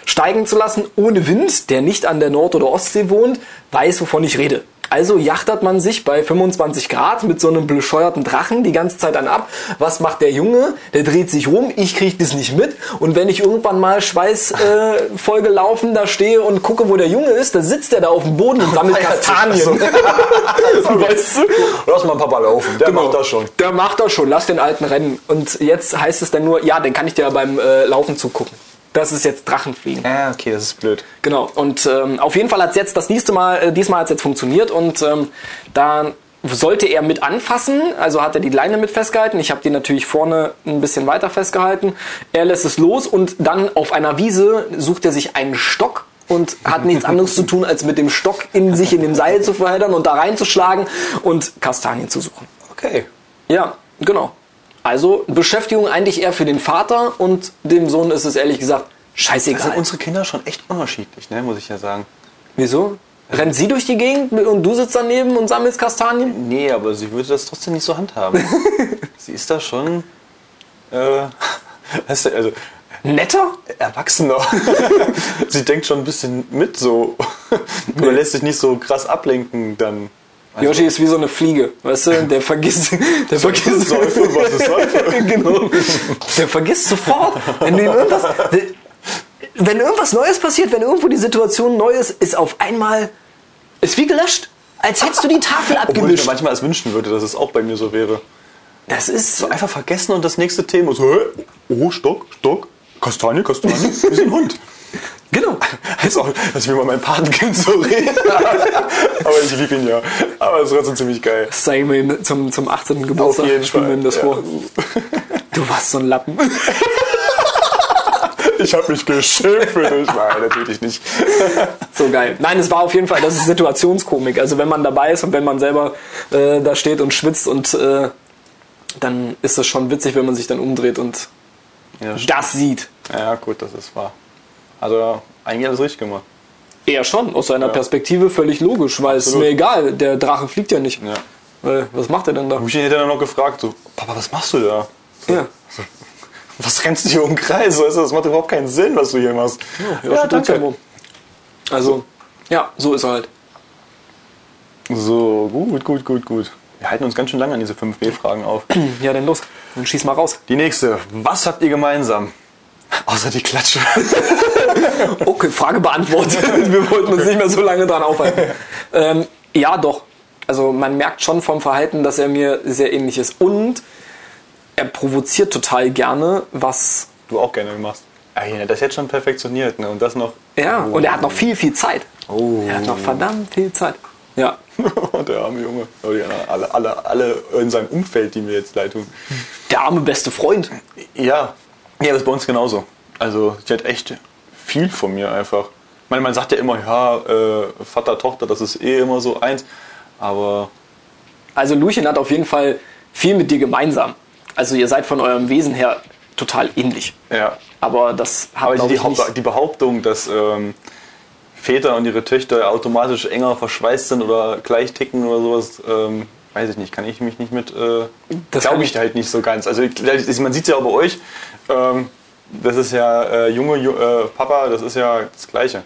steigen zu lassen ohne Wind, der nicht an der Nord- oder Ostsee wohnt, weiß, wovon ich rede. Also jachtert man sich bei 25 Grad mit so einem bescheuerten Drachen die ganze Zeit an ab. Was macht der Junge? Der dreht sich rum, ich kriege das nicht mit. Und wenn ich irgendwann mal schweißvoll äh, voll gelaufen da stehe und gucke, wo der Junge ist, dann sitzt der da auf dem Boden und sammelt Kastanien. weißt du? Lass mal Papa laufen, der macht das schon. Der macht das schon, lass den alten rennen. Und jetzt heißt es dann nur, ja, den kann ich dir beim äh, Laufen zugucken. Das ist jetzt Drachenfliegen. Ja, okay, das ist blöd. Genau. Und ähm, auf jeden Fall hat es jetzt das nächste Mal, äh, diesmal hat es jetzt funktioniert und ähm, da sollte er mit anfassen, also hat er die Leine mit festgehalten. Ich habe die natürlich vorne ein bisschen weiter festgehalten. Er lässt es los und dann auf einer Wiese sucht er sich einen Stock und hat nichts anderes zu tun, als mit dem Stock in sich in dem Seil zu verheddern und da reinzuschlagen und Kastanien zu suchen. Okay. Ja, genau. Also Beschäftigung eigentlich eher für den Vater und dem Sohn ist es ehrlich gesagt Da scheißegal. sind unsere Kinder schon echt unterschiedlich, ne, muss ich ja sagen. Wieso? Rennt sie durch die Gegend und du sitzt daneben und sammelst Kastanien? Nee, aber sie würde das trotzdem nicht so handhaben. sie ist da schon, äh, weißt du, also Netter? erwachsener. sie denkt schon ein bisschen mit so. Nur lässt sich nicht so krass ablenken dann. Also, Yoshi ist wie so eine Fliege, weißt du? Der vergisst, der vergisst, Säufe, was ist Säufe? genau. Der vergisst sofort, wenn du ihm irgendwas, wenn irgendwas Neues passiert, wenn irgendwo die Situation neu ist, ist auf einmal, ist wie gelöscht. Als hättest du die Tafel Obwohl ich mir abgewischt. manchmal es wünschen würde, dass es auch bei mir so wäre. Das ist So einfach vergessen und das nächste Thema so, oh, Stock, Stock, Kastanie, Kastanie, sind ein Hund. Ist auch, dass ich über mein Patenkind so rede. Aber ich liebe ihn ja. Aber es ist trotzdem ziemlich geil. Mir zum, zum 18. Geburtstag. ihm das ja. vor. Du warst so ein Lappen. Ich habe mich geschimpft für dich. Nein, natürlich nicht. So geil. Nein, es war auf jeden Fall, das ist Situationskomik. Also wenn man dabei ist und wenn man selber äh, da steht und schwitzt und äh, dann ist das schon witzig, wenn man sich dann umdreht und Ja, das sieht. ja gut, das ist wahr. Also eigentlich alles richtig gemacht. Eher schon, aus seiner Perspektive völlig logisch, weil es Absolut. mir egal, der Drache fliegt ja nicht. Ja. Weil, was macht er denn da? Mich hätte dann noch gefragt, so, Papa, was machst du da? Ja. Was rennst du hier um den Kreis? Weißt du, Das macht überhaupt keinen Sinn, was du hier machst. Ja, danke. Also, ja, so ist er halt. So, gut, gut, gut, gut. Wir halten uns ganz schön lange an diese 5B-Fragen auf. Ja, dann los. Dann schieß mal raus. Die nächste. Was habt ihr gemeinsam? Außer die Klatsche. Okay, Frage beantwortet. Wir wollten uns nicht mehr so lange dran aufhalten. Ähm, ja, doch. Also man merkt schon vom Verhalten, dass er mir sehr ähnlich ist. Und er provoziert total gerne, was... Du auch gerne machst. Ja, hier, das ist jetzt schon perfektioniert, ne? Und das noch. Ja, Oh. und er hat noch viel, viel Zeit. Oh. Er hat noch verdammt viel Zeit. Ja. Der arme Junge. Oh, alle, alle, alle in seinem Umfeld, die mir jetzt leid tun. Der arme beste Freund. Ja. Ja, das ist bei uns genauso. Also, sie hat echt viel von mir einfach. Ich meine, man sagt ja immer, ja, äh, Vater, Tochter, das ist eh immer so eins. Aber Also Luchen hat auf jeden Fall viel mit dir gemeinsam. Also ihr seid von eurem Wesen her total ähnlich. ja. Aber das die, ich, die, nicht, die Behauptung, dass ähm, Väter und ihre Töchter automatisch enger verschweißt sind oder gleich ticken oder sowas, ähm, weiß ich nicht, kann ich mich nicht mit. Äh, Das Glaube ich ich- halt nicht so ganz. Also ich- man sieht es ja auch bei euch. Ähm, das ist ja äh, junge Ju äh, Papa, das ist ja das Gleiche.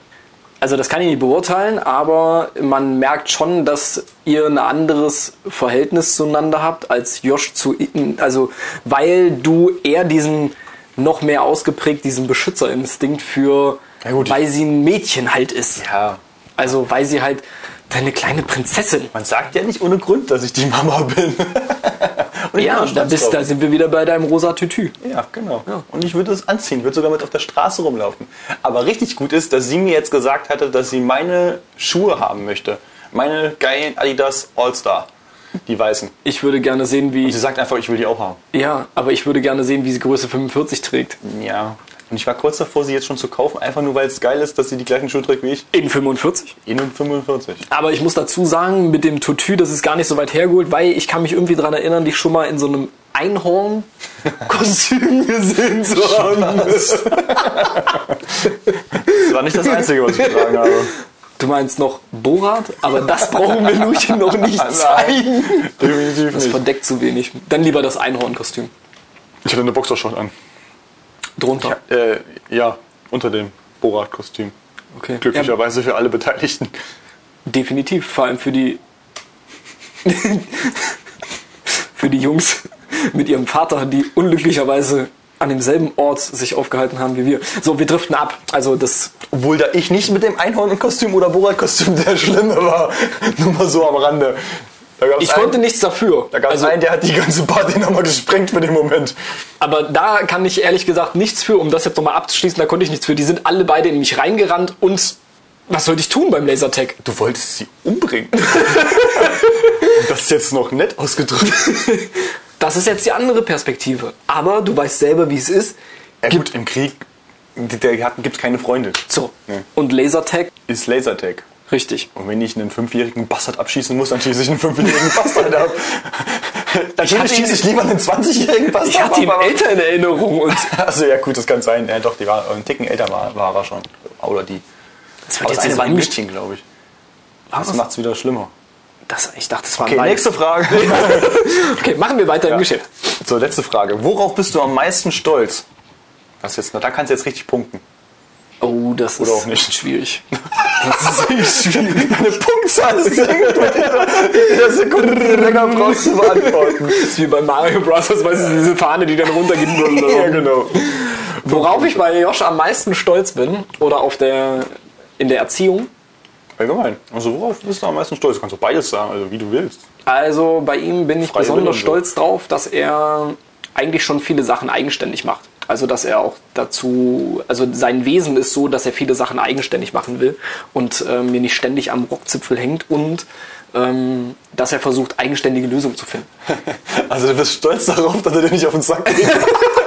Also das kann ich nicht beurteilen, aber man merkt schon, dass ihr ein anderes Verhältnis zueinander habt als Josh zu also weil du eher diesen noch mehr ausgeprägt diesen Beschützerinstinkt für gut. weil sie ein Mädchen halt ist. Ja. Also weil sie halt deine kleine Prinzessin. Man sagt ja nicht ohne Grund, dass ich die Mama bin. Und Ja, da, bist, da sind wir wieder bei deinem rosa Tütü. Ja, genau. Und ich würde es anziehen, würde sogar mit auf der Straße rumlaufen. Aber richtig gut ist, dass sie mir jetzt gesagt hatte, dass sie meine Schuhe haben möchte. Meine geilen Adidas All-Star. Die weißen. Ich würde gerne sehen, wie Sie sagt einfach, ich will die auch haben. ja, aber ich würde gerne sehen, wie sie Größe 45 trägt. Ja. Und ich war kurz davor, sie jetzt schon zu kaufen, einfach nur weil es geil ist, dass sie die gleichen Schuhe trägt wie ich. In 45? In und 45. Aber ich muss dazu sagen, mit dem Tutu, das ist gar nicht so weit hergeholt, weil ich kann mich irgendwie daran erinnern, dich schon mal in so einem Einhorn-Kostüm gesehen zu haben. Das war nicht das Einzige, was ich getragen habe. Du meinst noch Borat? Aber das brauchen wir Luchen noch nicht zeigen. Definitiv Das nicht. verdeckt zu wenig. Dann lieber das Einhorn-Kostüm. Ich hatte eine Boxershort an. Drunter. Äh, ja, unter dem Borat-Kostüm. Okay. Glücklicherweise für alle Beteiligten. Ja, definitiv. Vor allem für die. für die Jungs mit ihrem Vater, die unglücklicherweise an demselben Ort sich aufgehalten haben wie wir. So, wir driften ab. Also das Obwohl da ich nicht mit dem Einhorn-Kostüm oder Borat-Kostüm der Schlimme war. Nur mal so am Rande. Ich einen, konnte nichts dafür. da gab's also, einen, der hat die ganze Party nochmal gesprengt für den Moment. aber da kann ich ehrlich gesagt nichts für, um das jetzt nochmal abzuschließen, da konnte ich nichts für. Die sind alle beide in mich reingerannt und was sollte ich tun beim Lasertag? Du wolltest sie umbringen. Das ist jetzt noch nett ausgedrückt. Das ist jetzt die andere Perspektive. Aber du weißt selber, wie es ist. Ja, gut, im Krieg gibt es keine Freunde. So. Nee. Und Lasertag, Ist Lasertag. Richtig. Und wenn ich einen fünfjährigen Bastard abschießen muss, dann schieße ich einen fünfjährigen Bastard ab. Ihn- schieße ich lieber einen 20-jährigen Bastard Ich hatte ihn ab. aber- älter in Erinnerung und Also ja gut, das kann sein. Ja, doch, die war einen Ticken älter war, war er schon. Oder die. das das jetzt eine war ein. Mädchen, glaube ich. Was? Das macht es wieder schlimmer. Das, ich dachte, das war Okay, nächste Frage. Okay, machen wir weiter im Geschäft. so, letzte Frage. Worauf bist du am meisten stolz? Das jetzt, na, da kannst du jetzt richtig punkten. Oh, das Oder ist auch nicht. schwierig. Das ist echt schwierig. Eine Punktzahl sinkt mit jeder, Sekunde, du länger brauchst zu beantworten. Das ist wie bei Mario Bros. Weißt du, diese Fahne, die dann runtergeht. ja, genau. Worauf ich bei Josh am meisten stolz bin, oder auf der, in der Erziehung, Allgemein. Also worauf bist du am meisten stolz? Du kannst doch beides sagen, also wie du willst. Also bei ihm bin ich Freie besonders stolz drauf, dass er eigentlich schon viele Sachen eigenständig macht. Also dass er auch dazu, also sein Wesen ist so, dass er viele Sachen eigenständig machen will und ähm, mir nicht ständig am Rockzipfel hängt und ähm, dass er versucht, eigenständige Lösungen zu finden. Also du bist stolz darauf, dass er dir nicht auf den Sack geht.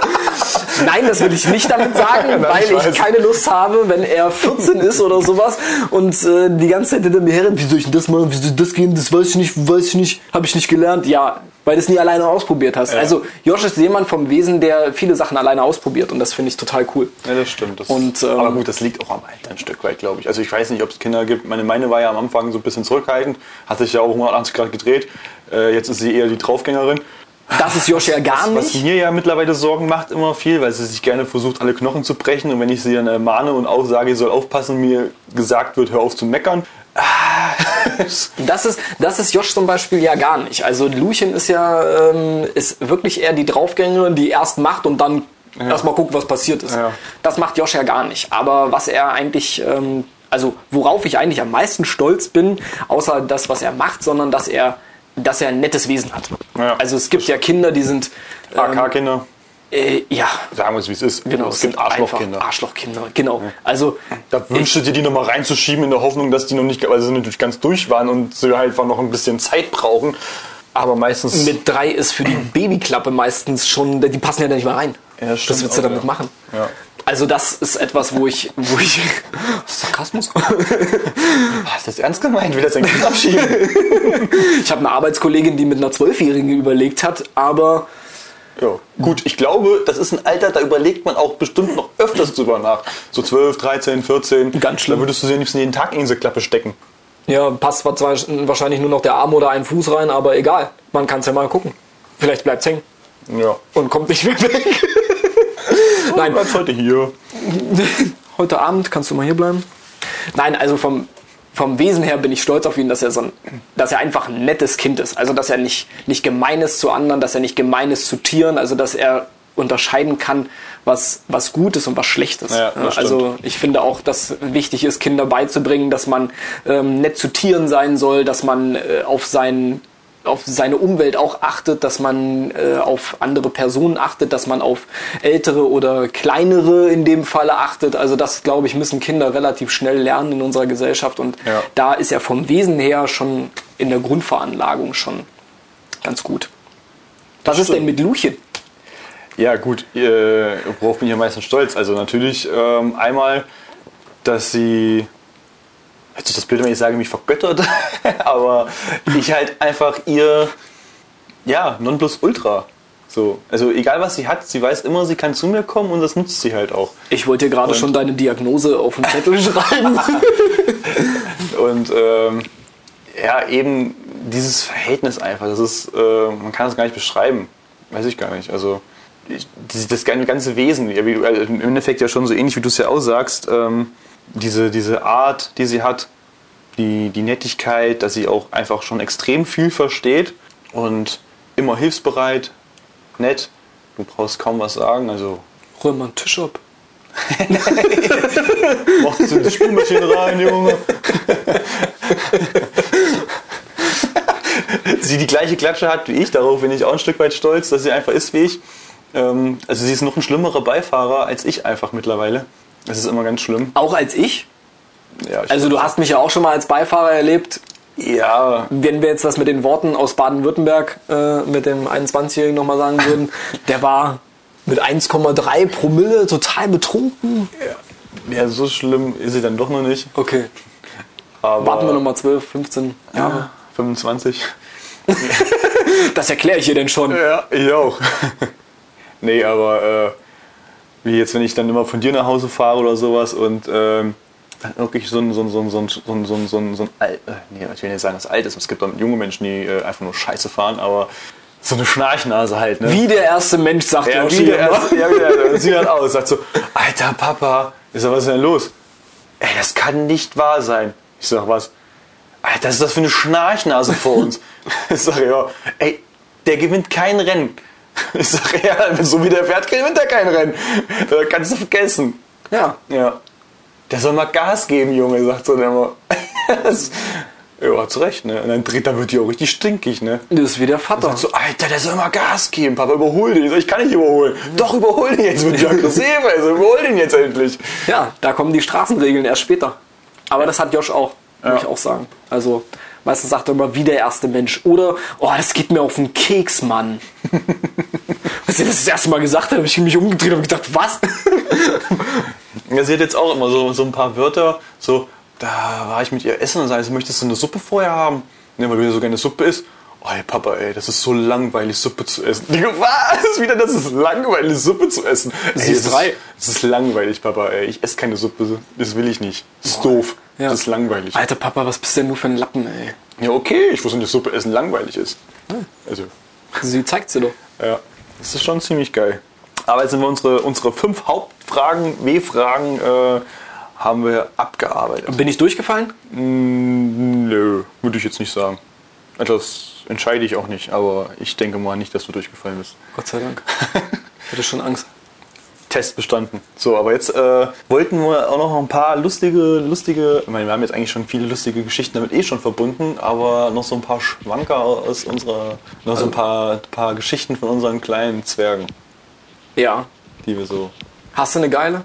Nein, das will ich nicht damit sagen, Nein, weil ich ich, keine Lust habe, wenn er 14 ist oder sowas und äh, die ganze Zeit hinter mir herrennt, wie soll ich denn das machen, wie soll das gehen, das weiß ich nicht, weiß ich nicht, habe ich nicht gelernt. Ja, weil du es nie alleine ausprobiert hast. Also Josh ist jemand vom Wesen, der viele Sachen alleine ausprobiert und das finde ich total cool. Ja, das stimmt. Das Und, ähm, aber gut, das liegt auch am Alter ein Stück weit, glaube ich. Also ich weiß nicht, ob es Kinder gibt. Meine, meine war ja am Anfang so ein bisschen zurückhaltend, hat sich ja auch 180 Grad gedreht. Äh, jetzt ist sie eher die Draufgängerin. Das ist Josh ja gar Was nicht. mir ja mittlerweile Sorgen macht, immer viel, weil sie sich gerne versucht, alle Knochen zu brechen. Und wenn ich sie dann ermahne und auch sage, ich soll aufpassen, mir gesagt wird, hör auf zu meckern. Ah, Das ist, das ist Josh zum Beispiel ja gar nicht. Also Lucien ist ja ähm, ist wirklich eher die Draufgängerin, die erst macht und dann erstmal guckt, was passiert ist. Ja. Das macht Josh ja gar nicht. Aber was er eigentlich, ähm, also worauf ich eigentlich am meisten stolz bin, außer das, was er macht, sondern dass er, dass er ein nettes Wesen hat. Ja, also es gibt ja Kinder, die sind ähm, AK-Kinder, äh, ja, sagen wir es wie es ist. genau, es gibt Arschlochkinder. Arschlochkinder, genau. Also Da wünschst du dir die nochmal reinzuschieben in der Hoffnung, dass die noch nicht, weil sie natürlich ganz durch waren und sie halt einfach noch ein bisschen Zeit brauchen. Aber meistens. mit drei ist für die Babyklappe meistens schon, die passen ja da nicht mehr rein. Ja, stimmt willst du damit ja. machen? Ja. Also das ist etwas, wo ich, wo ich Sarkasmus. Hast du das ernst gemeint? Will das ein Kind abschieben? Ich habe eine Arbeitskollegin, die mit einer Zwölfjährigen überlegt hat, aber ja. Gut, ich glaube, das ist ein Alter, da überlegt man auch bestimmt noch öfters drüber nach. So 12, 13, 14. Ganz schlimm. Da würdest du sie am liebsten jeden Tag in diese Klappe stecken. ja, passt zwar wahrscheinlich nur noch der Arm oder ein Fuß rein, aber egal. Man kann es ja mal gucken. Vielleicht bleibt's hängen Ja. und kommt nicht mehr weg. Nein, Bleibst heute hier. heute Abend kannst du mal hier bleiben. Nein, also vom, vom Wesen her bin ich stolz auf ihn, dass er so ein, dass er einfach ein nettes Kind ist. Also dass er nicht, nicht gemein ist zu anderen, dass er nicht gemein ist zu Tieren, also dass er unterscheiden kann, was, was gut ist und was schlecht ist. Ja, also ich finde auch, dass wichtig ist, Kinder beizubringen, dass man ähm, nett zu Tieren sein soll, dass man äh, auf seinen auf seine Umwelt auch achtet, dass man äh, auf andere Personen achtet, dass man auf ältere oder kleinere in dem Falle achtet. Also das, glaube ich, müssen Kinder relativ schnell lernen in unserer Gesellschaft. Und Ja. da ist er vom Wesen her schon in der Grundveranlagung schon ganz gut. Was ist denn mit Luchen? Ja, gut, äh, worauf bin ich am meisten stolz? Also natürlich ähm, einmal, dass sie, hört sich das blöd, wenn ich sage, mich vergöttert, aber ich halt einfach ihr, ja, Nonplusultra. So, also egal was sie hat, sie weiß immer, sie kann zu mir kommen und das nutzt sie halt auch. Ich wollte dir gerade schon deine Diagnose auf den Zettel schreiben. Und ähm, ja, eben dieses Verhältnis einfach, das ist, äh, man kann das gar nicht beschreiben. Weiß ich gar nicht. Also ich, das, das ganze Wesen, ja, wie, also im Endeffekt ja schon so ähnlich wie du es ja aussagst, ähm, diese, diese Art, die sie hat, die, die Nettigkeit, dass sie auch einfach schon extrem viel versteht und immer hilfsbereit, nett. Du brauchst kaum was sagen, also Räum mal einen Tisch ab. machst du die Spülmaschine rein, Junge. sie die gleiche Klatsche hat wie ich, darauf bin ich auch ein Stück weit stolz, dass sie einfach ist wie ich. Ähm, also sie ist noch ein schlimmerer Beifahrer als ich einfach mittlerweile. Das ist immer ganz schlimm. Auch als ich. Ja, ich- Also du hast mich ja auch schon mal als Beifahrer erlebt. ja, Wenn wir jetzt das mit den Worten aus Baden-Württemberg äh, mit dem 21-Jährigen nochmal sagen würden, der war mit 1,3 Promille total betrunken. ja, so schlimm ist sie dann doch noch nicht. Okay. Aber Warten wir nochmal 12, 15 Jahre. Ja, 25. Das erkläre ich dir denn schon. Ja, ich auch. nee, aber äh, wie jetzt, wenn ich dann immer von dir nach Hause fahre oder sowas und ähm, dann wirklich so ein, so ein, so ein, so ein, so ein, so ein, so ein, so ein alt, äh, nee, ich will nicht sagen, das alt ist. Es gibt auch junge Menschen, die äh, einfach nur Scheiße fahren, aber so eine Schnarchnase halt, ne? Wie der erste Mensch, sagt Ja, wie der erste, ja, wie der, sieht dann aus, sagt so, alter Papa, ich sag, was ist denn los? Ey, das kann nicht wahr sein. Ich sag, was? Alter, was ist das für eine Schnarchnase vor uns? Ich sag, ja, ey, der gewinnt kein Rennen. Ich sag, ja, so wie der fährt, gewinnt er kein Rennen. Da kannst du vergessen. Ja. Ja. Der soll mal Gas geben, Junge, sagt so der immer. Ja, hat recht, ne? Und dann dreht, dann wird die auch richtig stinkig, ne? Das ist wie der Vater. Sagt so, Alter, der soll mal Gas geben, Papa, überhol den. Ich sag, ich kann nicht überholen. Doch, überhol den jetzt, wird die aggressiv, also überhol den jetzt endlich. Ja, da kommen die Straßenregeln erst später. Aber das hat Josh auch, muss Ja. ich auch sagen. Also, meistens sagt er immer, wie der erste Mensch. Oder, oh, das geht mir auf den Keks, Mann. Als er das das erste Mal gesagt hat, habe ich mich umgedreht und gedacht, was? Sie hat jetzt auch immer so, so ein paar Wörter, so, da war ich mit ihr essen und sagte, möchtest du eine Suppe vorher haben? Ne, weil du ja so gerne Suppe isst. Oh, ey, Papa, ey, das ist so langweilig, Suppe zu essen. Die was? Wieder, das ist langweilig, Suppe zu essen. Sie ey, ist das drei. Das ist langweilig, Papa, ey. Ich esse keine Suppe. Das will ich nicht. Das ist doof. Ja. Das ist langweilig. Alter Papa, was bist denn du für ein Lappen, ey? Ja, okay, ich wusste nicht, dass Suppe essen langweilig ist. Also, Sie zeigt sie doch. Ja, das ist schon ziemlich geil. Aber jetzt sind wir unsere, unsere fünf Hauptfragen, W-Fragen, äh, haben wir abgearbeitet. Bin ich durchgefallen? Nö, würde ich jetzt nicht sagen. Das entscheide ich auch nicht, aber ich denke mal nicht, dass du durchgefallen bist. Gott sei Dank. Ich hatte schon Angst. Test bestanden. So, aber jetzt äh, wollten wir auch noch ein paar lustige, lustige, ich meine, wir haben jetzt eigentlich schon viele lustige Geschichten damit eh schon verbunden, aber noch so ein paar Schwanker aus unserer, noch so ein paar, paar Geschichten von unseren kleinen Zwergen, Ja. die wir so Hast du eine geile?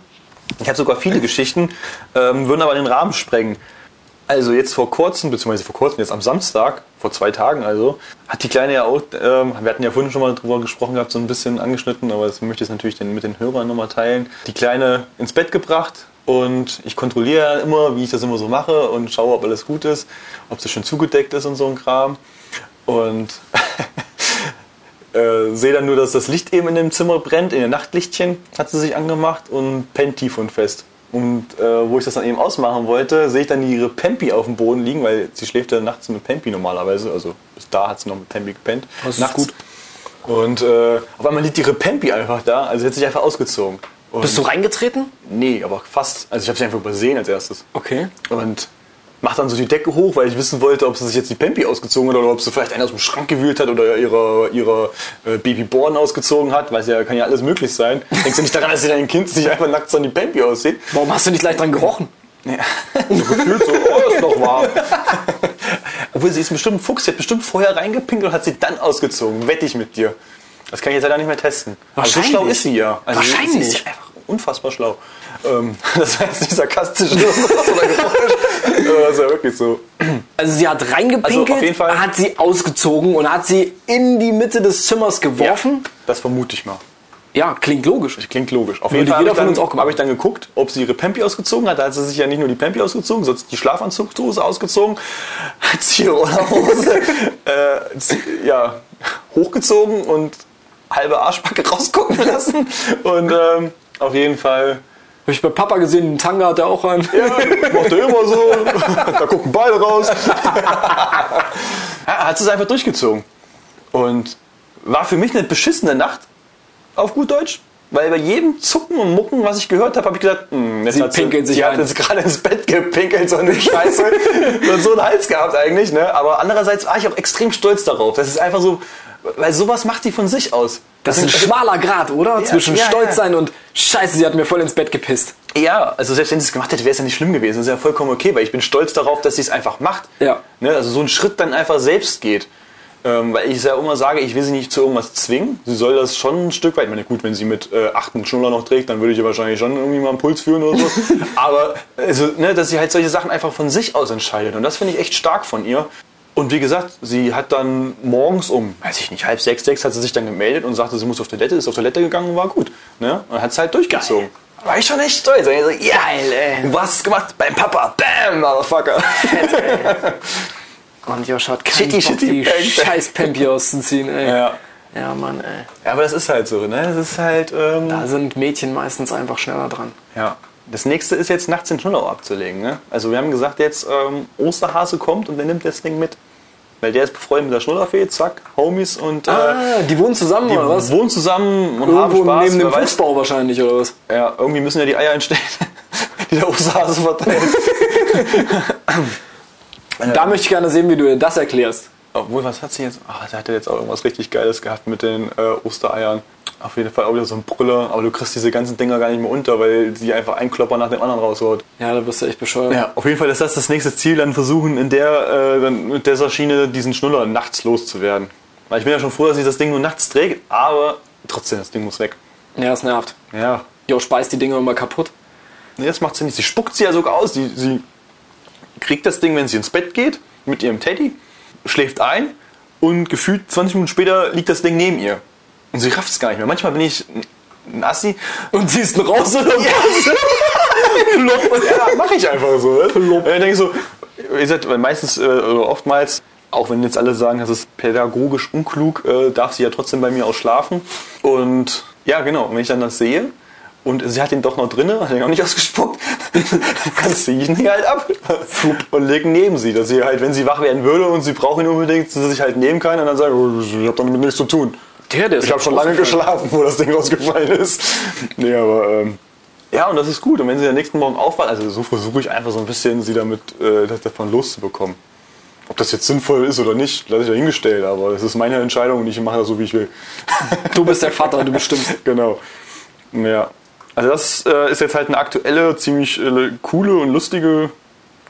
Ich habe sogar viele Geschichten, ähm, würden aber den Rahmen sprengen. Also jetzt vor kurzem, beziehungsweise vor kurzem, jetzt am Samstag, vor zwei Tagen also, hat die Kleine ja auch, ähm, wir hatten ja vorhin schon mal drüber gesprochen gehabt, so ein bisschen angeschnitten, aber das möchte ich natürlich den, mit den Hörern nochmal teilen. Die Kleine ins Bett gebracht und ich kontrolliere immer, wie ich das immer so mache und schaue, ob alles gut ist, ob sie schön zugedeckt ist und so ein Kram. Und äh, sehe dann nur, dass das Licht eben in dem Zimmer brennt, in den Nachtlichtchen hat sie sich angemacht und pennt tief und fest. Und äh, wo ich das dann eben ausmachen wollte, sehe ich dann ihre Pempi auf dem Boden liegen, weil sie schläft ja nachts mit Pempi normalerweise. Also bis da hat sie noch mit Pempi gepennt. Das ist nachts. gut. Und äh, auf einmal liegt ihre Pempi einfach da, also sie hat sich einfach ausgezogen. Und Bist du reingetreten? Nee, aber fast. Also ich habe sie einfach übersehen als erstes. Okay. Und macht dann so die Decke hoch, weil ich wissen wollte, ob sie sich jetzt die Pempi ausgezogen hat oder ob sie vielleicht einen aus dem Schrank gewühlt hat oder ihre, ihre äh, Babyborn ausgezogen hat. Weiß ja, kann ja alles möglich sein. Denkst du nicht daran, dass sie dein Kind sich einfach nachts an die Pempi aussieht? Warum hast du nicht gleich dran gerochen? Ja. So gefühlt so, oh, ist noch warm. Obwohl sie ist bestimmt ein Fuchs, sie hat bestimmt vorher reingepinkelt und hat sie dann ausgezogen. Wette ich mit dir. Das kann ich jetzt leider nicht mehr testen. Aber so Wahrscheinlich. schlau ist sie ja. Also Wahrscheinlich. Sie ist ja einfach unfassbar schlau. Ähm, das war jetzt nicht sarkastisch oder ironisch. Aber das ja wirklich so. Also sie hat reingepinkelt, Also auf jeden Fall- hat sie ausgezogen und hat sie in die Mitte des Zimmers geworfen. Das vermute ich mal. Ja, klingt logisch. Klingt logisch. Auf jeden Fall jeder habe ich, von dann- uns auch habe ich dann geguckt, ob sie ihre Pempi ausgezogen hat. Da hat sie sich ja nicht nur die Pempi ausgezogen, sondern die Schlafanzugdose ausgezogen, hat sie ihre Unterhose äh, ja, hochgezogen und halbe Arschbacke rausgucken lassen. Und ähm, auf jeden Fall, Habe ich bei Papa gesehen, den Tanga hat er auch an. ja, macht er immer so. da gucken beide raus. ja, hat sie es einfach durchgezogen. Und war für mich eine beschissene Nacht, auf gut Deutsch. Weil bei jedem Zucken und Mucken, was ich gehört habe, habe ich gedacht, hm, jetzt Sie hat pinkelt sich die hat jetzt gerade ins Bett gepinkelt, so eine Scheiße. und so einen Hals gehabt eigentlich. Ne? Aber andererseits war ich auch extrem stolz darauf. Das ist einfach so, weil sowas macht die von sich aus. Das ist ein sind- schmaler Grad, oder? Ja, Zwischen ja, stolz ja. sein und Scheiße, sie hat mir voll ins Bett gepisst. Ja, also selbst wenn sie es gemacht hätte, wäre es ja nicht schlimm gewesen. Das ist ja vollkommen okay, weil ich bin stolz darauf, dass sie es einfach macht. Ja. Ne? Also so einen Schritt dann einfach selbst geht. Ähm, weil ich ja immer sage, ich will sie nicht zu irgendwas zwingen. Sie soll das schon ein Stück weit. Ich meine, gut, wenn sie mit äh, 8 einen Schnuller noch trägt, dann würde ich ihr wahrscheinlich schon irgendwie mal einen Puls führen oder so. Aber also, ne, dass sie halt solche Sachen einfach von sich aus entscheidet. Und das finde ich echt stark von ihr. Und wie gesagt, sie hat dann morgens um, weiß ich nicht, halb sechs, sechs hat sie sich dann gemeldet und sagte, sie muss auf Toilette, ist auf Toilette gegangen und war gut. Ne? Und hat es halt durchgezogen. War ich schon echt stolz. Und ich so, ja, ey. du hast es gemacht beim Papa. Bam, Motherfucker. Und Josh hat keinen Shitty, shitty, die bang, bang. scheiß Pempi auszuziehen, ey. Ja. Ja, Mann, ey. ja, aber das ist halt so. Ne? Das ist halt... Ähm, Da sind Mädchen meistens einfach schneller dran. Ja. Das nächste ist jetzt nachts den Schnullau abzulegen. Ne? Also wir haben gesagt, jetzt ähm, Osterhase kommt und der nimmt das Ding mit. Weil der ist befreundet mit der Schnullerfee, zack, Homies und äh, Ah, die wohnen zusammen, die oder was? wohnen zusammen und haben Irgendwo Spaß. neben dem. Fußbau wahrscheinlich, oder was? Ja, irgendwie müssen ja die Eier entstehen, die der Osterhase verteilt. Da möchte ich gerne sehen, wie du dir das erklärst. Obwohl, was hat sie jetzt? Ach, sie hatte jetzt auch irgendwas richtig Geiles gehabt mit den äh, Ostereiern. Auf jeden Fall auch wieder so ein Brüller, aber du kriegst diese ganzen Dinger gar nicht mehr unter, weil sie einfach einen Klopper nach dem anderen raushaut. Ja, da wirst du echt bescheuert. Ja, auf jeden Fall ist das das nächste Ziel, dann versuchen, in der, äh, dann mit dieser Schiene diesen Schnuller nachts loszuwerden. Weil ich bin ja schon froh, dass sie das Ding nur nachts trägt, aber trotzdem, das Ding muss weg. Ja, das nervt. Ja. Jo, speist die Dinger immer kaputt. Nee, das macht sie nicht. Sie spuckt sie ja sogar aus. Sie, sie kriegt das Ding, wenn sie ins Bett geht, mit ihrem Teddy, schläft ein und gefühlt 20 Minuten später liegt das Ding neben ihr. Und sie rafft es gar nicht mehr. Manchmal bin ich ein Assi. Und ziehst ihn raus oder was? ja, mache ich einfach so. Ne? Und dann denke ich so, wie gesagt, meistens äh, oder oftmals, auch wenn jetzt alle sagen, das ist pädagogisch unklug, äh, darf sie ja trotzdem bei mir auch schlafen. Und ja, genau, wenn ich dann das sehe und sie hat ihn doch noch drinne, hat ihn auch nicht ausgespuckt. Dann ziehe ich ihn halt ab und leg ihn neben sie, dass sie halt, wenn sie wach werden würde und sie braucht ihn unbedingt, dass sie sich halt nehmen kann und dann sagen, oh, ich habe damit nichts zu tun. Der, der ist Ich habe schon lange geschlafen, wo das Ding rausgefallen ist. Nee, aber ähm, ja, und das ist gut. Und wenn sie am nächsten Morgen aufwacht, also so versuche ich einfach so ein bisschen sie damit äh, davon loszubekommen. Ob das jetzt sinnvoll ist oder nicht, lasse ich dahingestellt, aber das ist meine Entscheidung und ich mache das so, wie ich will. Du bist der Vater, du bestimmst. genau. Ja. Also das äh, ist jetzt halt eine aktuelle, ziemlich äh, coole und lustige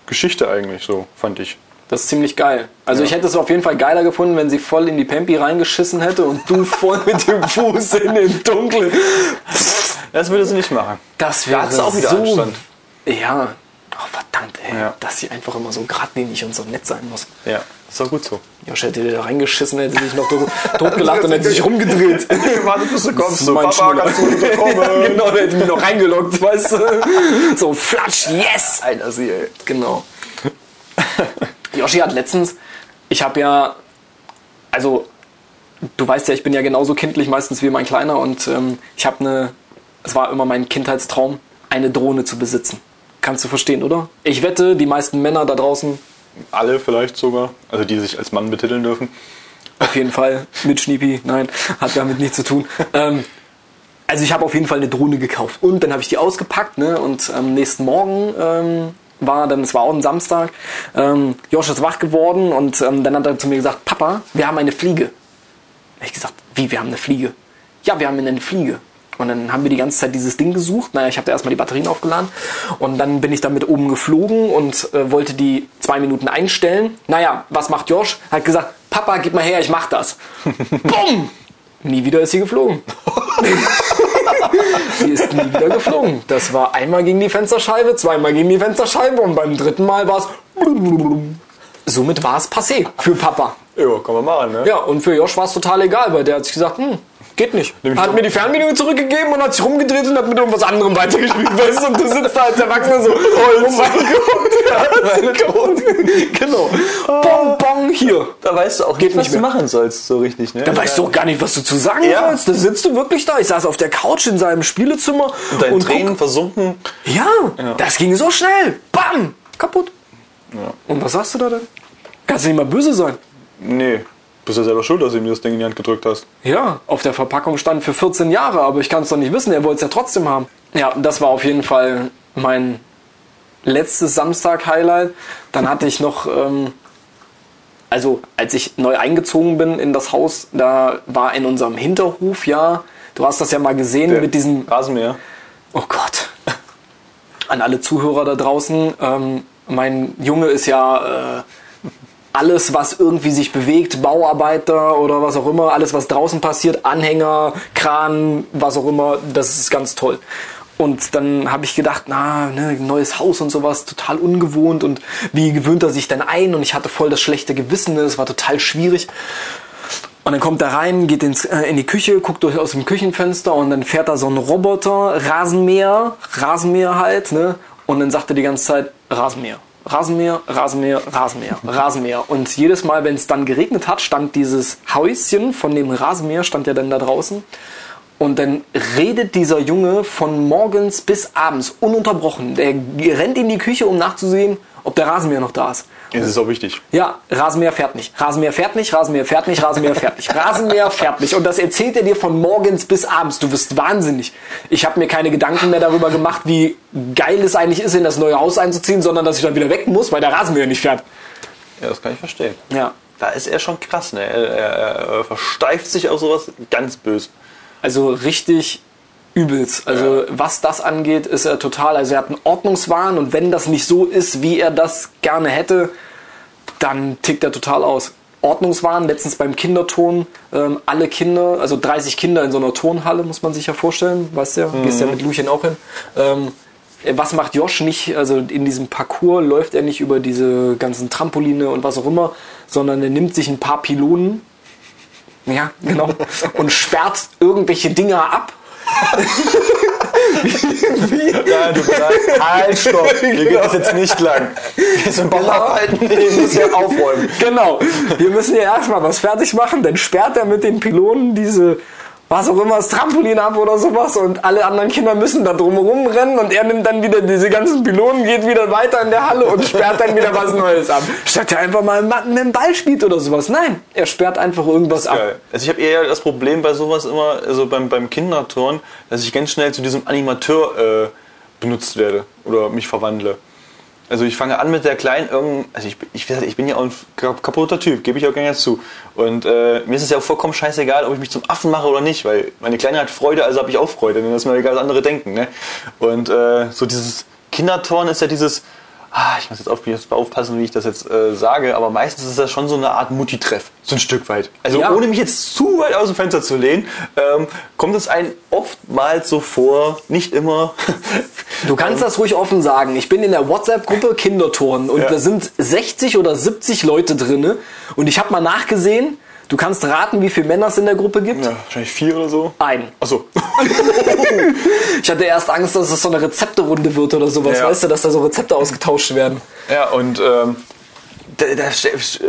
Geschichte eigentlich, so fand ich. Das ist ziemlich geil. Also Ja. ich hätte es auf jeden Fall geiler gefunden, wenn sie voll in die Pampi reingeschissen hätte und du voll mit dem Fuß in den Dunklen. Das würde sie nicht machen. Das Da wäre sie auch wieder so... Anstand. Ja. Verdammt, ey. Ja. Dass sie einfach immer so geradlinig und so nett sein muss. Ja, ist doch gut so. Josh hätte da reingeschissen, hätte sich noch tot- totgelacht und hätte sich rumgedreht. Warte, bis du kommst. So, Papa, Schnuller. kannst du bitte kommen? genau, der hätte mich noch reingeloggt, weißt du? So, flatsch, yes! Alter, sie, ey. Genau. Yoshi hat letztens, ich habe ja, also du weißt ja, ich bin ja genauso kindlich meistens wie mein Kleiner und ähm, ich habe eine, es war immer mein Kindheitstraum, eine Drohne zu besitzen. Kannst du verstehen, oder? Ich wette, die meisten Männer da draußen, Alle vielleicht sogar, also die sich als Mann betiteln dürfen. auf jeden Fall mit Schniepi, nein, hat damit nichts zu tun. Ähm, also ich habe auf jeden Fall eine Drohne gekauft und dann habe ich die ausgepackt ne? und am nächsten Morgen ähm, war dann, es war auch ein Samstag, ähm, Josh ist wach geworden und ähm, dann hat er zu mir gesagt, Papa, wir haben eine Fliege. Ich gesagt, wie, wir haben eine Fliege? Ja, wir haben eine Fliege. Und dann haben wir die ganze Zeit dieses Ding gesucht. Naja, ich habe da erstmal die Batterien aufgeladen. Und dann bin ich damit oben geflogen und äh, wollte die zwei Minuten einstellen. Naja, was macht Josh? Hat gesagt, Papa, gib mal her, ich mach das. Bumm! Nie wieder ist sie geflogen. sie ist nie wieder geflogen. Das war einmal gegen die Fensterscheibe, zweimal gegen die Fensterscheibe und beim dritten Mal war es. Somit war es passé für Papa. Ja, kann man machen, ne? Ja, und für Josh war es total egal, weil der hat sich gesagt, hm, geht nicht. Hat mir die Fernbedienung zurückgegeben und hat sich rumgedreht und hat mit irgendwas anderem weitergespielt. weißt du? Und du sitzt da als Erwachsener so, oh mein Gott, genau. Bong, bong, hier. Da weißt du auch Geht nicht, was nicht du machen sollst, so richtig, ne? Da weißt du auch gar nicht, was du zu sagen Ja. sollst. Da sitzt du wirklich da. Ich saß auf der Couch in seinem Spielezimmer Deine und Tränen guck, versunken. ja, das ging so schnell. Bam, kaputt. Und was sagst du da denn? Kannst du nicht mal böse sein. Nee, bist ja selber schuld, dass du ihm das Ding in die Hand gedrückt hast. Ja, auf der Verpackung stand für 14 Jahre, aber ich kann es doch nicht wissen, er wollte es ja trotzdem haben. Ja, das war auf jeden Fall mein letztes Samstag-Highlight. Dann hatte ich noch, ähm, also als ich neu eingezogen bin in das Haus, da war in unserem Hinterhof, ja, du hast das ja mal gesehen mit diesem, Rasenmäher. oh Gott, an alle Zuhörer da draußen, ähm, mein Junge ist ja... Äh, alles, was irgendwie sich bewegt, Bauarbeiter oder was auch immer, alles, was draußen passiert, Anhänger, Kran, was auch immer, das ist ganz toll. Und dann habe ich gedacht, na, ne, neues Haus und sowas, total ungewohnt und wie gewöhnt er sich denn ein? Und ich hatte voll das schlechte Gewissen, es war total schwierig. Und dann kommt er rein, geht ins, äh, in die Küche, guckt durch aus dem Küchenfenster und dann fährt da so ein Roboter, Rasenmäher, Rasenmäher halt, ne? Und dann sagt er die ganze Zeit Rasenmäher. Rasenmäher, Rasenmäher, Rasenmäher, Rasenmäher. Und jedes Mal, wenn es dann geregnet hat, stand dieses Häuschen von dem Rasenmäher, stand ja dann da draußen. Und dann redet dieser Junge von morgens bis abends ununterbrochen. Der rennt in die Küche, um nachzusehen, ob der Rasenmäher noch da ist. Das ist auch wichtig. Ja, Rasenmäher fährt nicht. Rasenmäher fährt nicht, Rasenmäher fährt nicht, Rasenmäher fährt nicht. Rasenmäher fährt nicht. Und das erzählt er dir von morgens bis abends. Du wirst wahnsinnig. Ich habe mir keine Gedanken mehr darüber gemacht, wie geil es eigentlich ist, in das neue Haus einzuziehen, sondern dass ich dann wieder weg muss, weil der Rasenmäher nicht fährt. Ja, das kann ich verstehen. Ja. Da ist er schon krass, ne? Er, er, er versteift sich auf sowas ganz böse. Also richtig übelst. Also was das angeht, ist er total. Also er hat einen Ordnungswahn und wenn das nicht so ist, wie er das gerne hätte, dann tickt er total aus. Ordnungswahn, letztens beim Kinderton, ähm, alle Kinder, also 30 Kinder in so einer Turnhalle, muss man sich ja vorstellen, weißt du ja, gehst ja mit Luchen auch hin. Ähm, was macht Josh nicht? Also in diesem Parcours läuft er nicht über diese ganzen Trampoline und was auch immer, sondern er nimmt sich ein paar Pylonen, ja, genau, und sperrt irgendwelche Dinger ab. Ja, du sagst, halt, stopp, hier geht es jetzt nicht lang. Hier sind Bauarbeiten, die müssen wir aufräumen. Genau. Wir müssen ja erstmal was fertig machen, dann sperrt er mit den Pylonen diese, was auch immer, das Trampolin ab oder sowas und alle anderen Kinder müssen da drumherum rennen und er nimmt dann wieder diese ganzen Pylonen, geht wieder weiter in der Halle und sperrt dann wieder was Neues ab. Statt er einfach mal dem Ball spielt oder sowas. Nein, er sperrt einfach irgendwas ab. Also ich habe eher das Problem bei sowas immer, also beim, beim Kinderturnen, dass ich ganz schnell zu diesem Animateur äh, benutzt werde oder mich verwandle. Also ich fange an mit der kleinen also ich, ich, ich bin ja auch ein kaputter Typ, gebe ich auch gerne zu. Und äh, mir ist es ja auch vollkommen scheißegal, ob ich mich zum Affen mache oder nicht, weil meine Kleine hat Freude, also habe ich auch Freude, denn das ist mir egal, was andere denken. Ne? Und äh, so dieses Kindertorn ist ja dieses, ah, ich muss jetzt aufpassen, wie ich das jetzt äh, sage, aber meistens ist das schon so eine Art Mutti-Treff, so ein Stück weit. Also Ja. ohne mich jetzt zu weit aus dem Fenster zu lehnen, ähm, kommt es einem oftmals so vor, nicht immer. Du kannst das ruhig offen sagen. Ich bin in der WhatsApp-Gruppe Kinderturnen und Ja. da sind 60 oder 70 Leute drinne und ich habe mal nachgesehen. Du kannst raten, wie viele Männer es in der Gruppe gibt? ja, wahrscheinlich vier oder so. Ein. Achso. Ich hatte erst Angst, dass es so eine Rezepterunde wird oder sowas, Ja. weißt du, dass da so Rezepte ausgetauscht werden. Ja, und ähm, da, da,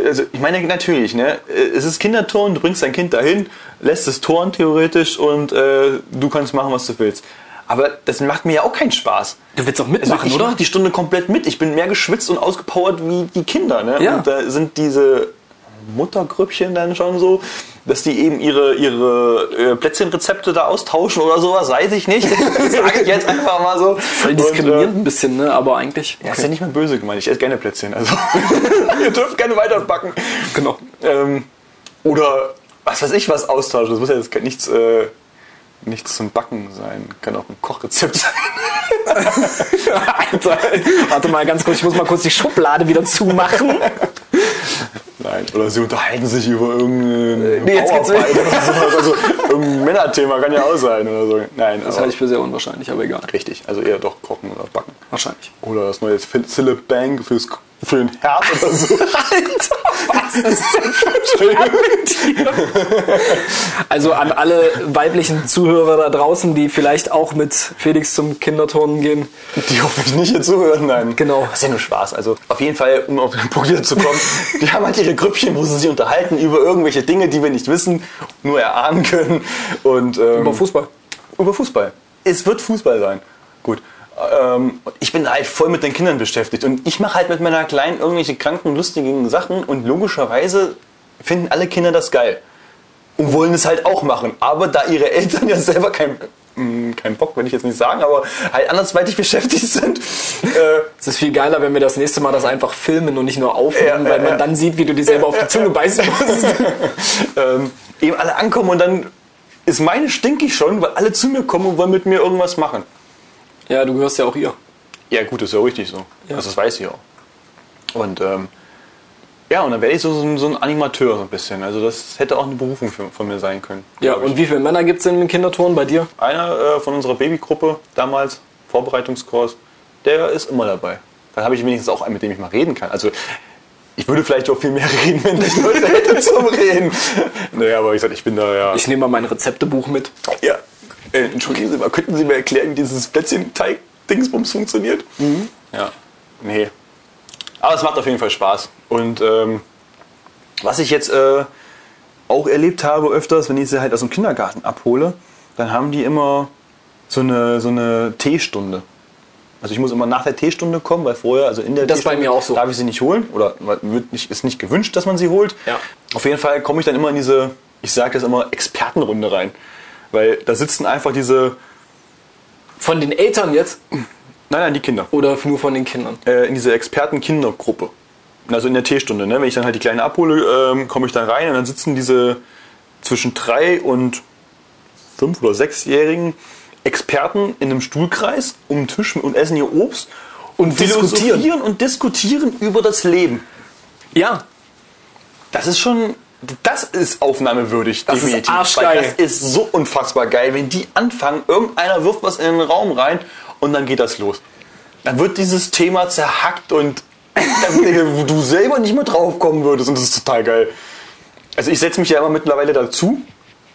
also ich meine natürlich, ne, es ist Kinderturnen, du bringst dein Kind dahin, lässt es turnen theoretisch und äh, du kannst machen, was du willst. Aber das macht mir ja auch keinen Spaß. Du willst auch Also mitmachen, ich oder? mache die Stunde komplett mit. Ich bin mehr geschwitzt und ausgepowert wie die Kinder. Ne? Ja. Und da sind diese Muttergrüppchen dann schon so, dass die eben ihre, ihre äh, Plätzchenrezepte da austauschen oder sowas, weiß ich nicht. Das sage ich jetzt einfach mal so. Voll Und, äh, diskriminierend ein bisschen, ne? Aber eigentlich. ja, ist ja nicht mal böse gemeint. Ich esse gerne Plätzchen. Also, ihr dürft gerne weiterbacken. Genau. Ähm, oder was weiß ich, was austauschen. Das muss ja jetzt nichts, äh, nichts zum Backen sein. Kann auch ein Kochrezept sein. Alter, warte mal ganz kurz, ich muss mal kurz die Schublade wieder zumachen. Nein. Oder sie unterhalten sich über irgendein Nee, jetzt geht's oder sowas. Also irgendein Männerthema kann ja auch sein oder so. Nein, Das halte ich für sehr unwahrscheinlich, aber egal. richtig. Also eher doch kochen oder backen. Wahrscheinlich. Oder das neue Philip Bang fürs, für den Herd oder so. Alter, was ist denn für ein Also an alle weiblichen Zuhörer da draußen, die vielleicht auch mit Felix zum Kinderturnen gehen. Die hoffe ich nicht hier zuhören, nein. Genau. Das ist ja nur Spaß. Also auf jeden Fall, um auf den Punkt wieder zu kommen, die haben halt ihre Grüppchen, wo sie sich unterhalten über irgendwelche Dinge, die wir nicht wissen, nur erahnen können. Und, ähm, Über Fußball. Über Fußball. Es wird Fußball sein. Gut. Ähm, ich bin halt voll mit den Kindern beschäftigt und ich mache halt mit meiner Kleinen irgendwelche kranken, lustigen Sachen und logischerweise finden alle Kinder das geil und wollen es halt auch machen. Aber da ihre Eltern ja selber kein, mh, kein Bock, will ich jetzt nicht sagen, aber halt andersweitig beschäftigt sind, äh, Es ist viel geiler, wenn wir das nächste Mal das einfach filmen und nicht nur aufnehmen, Ja, weil ja, man ja. dann sieht, wie du dir selber auf die Zunge beißen musst. ähm, eben alle ankommen und dann ist meine stinkig schon, weil alle zu mir kommen und wollen mit mir irgendwas machen. Ja, du gehörst ja auch ihr. Ja, gut, ist ja richtig so. Also das weiß ich auch. Und ähm, ja, und dann werde ich so, so, ein- Animateur so ein bisschen. Also das hätte auch eine Berufung für, von mir sein können. Ja, glaub ich. und wie viele Männer gibt es in den Kinderturnen bei dir? einer äh, von unserer Babygruppe damals, Vorbereitungskurs, der ist immer dabei. Dann habe ich wenigstens auch einen, mit dem ich mal reden kann. Also ich würde vielleicht auch viel mehr reden, wenn ich Leute hätte zum Reden. Naja, aber ich sag, ich bin da ja. Ich nehme mal mein Rezeptebuch mit. ja. Äh, entschuldigen Sie mal, könnten Sie mir erklären, wie dieses Plätzchenteig-Dingsbums funktioniert? Ja. Nee. Aber es macht auf jeden Fall Spaß. Und ähm, was ich jetzt äh, auch erlebt habe öfters, wenn ich sie halt aus dem Kindergarten abhole, dann haben die immer so eine, so eine Teestunde. Also ich muss immer nach der Teestunde kommen, weil vorher, also in der Das ist bei Teestunde mir auch so. darf ich sie nicht holen oder wird nicht, ist nicht gewünscht, dass man sie holt. Ja. Auf jeden Fall komme ich dann immer in diese, ich sage das immer, Expertenrunde rein. Weil da sitzen einfach diese, Von den Eltern jetzt nein, nein, die Kinder, oder nur von den Kindern? äh, in diese Experten-Kindergruppe. Also in der Teestunde, ne? wenn ich dann halt die Kleine abhole, ähm, komme ich da rein und dann sitzen diese zwischen drei und fünf- oder sechsjährigen Experten in einem Stuhlkreis um den Tisch und essen ihr Obst und diskutieren. philosophieren und diskutieren über das Leben. Ja. Das ist schon, das ist aufnahmewürdig. Das ist definitiv. arschgeil. Weil das ist so unfassbar geil, wenn die anfangen, irgendeiner wirft was in den Raum rein und dann geht das los. Dann wird dieses Thema zerhackt und du selber nicht mehr drauf kommen würdest und das ist total geil. Also ich setze mich ja immer mittlerweile dazu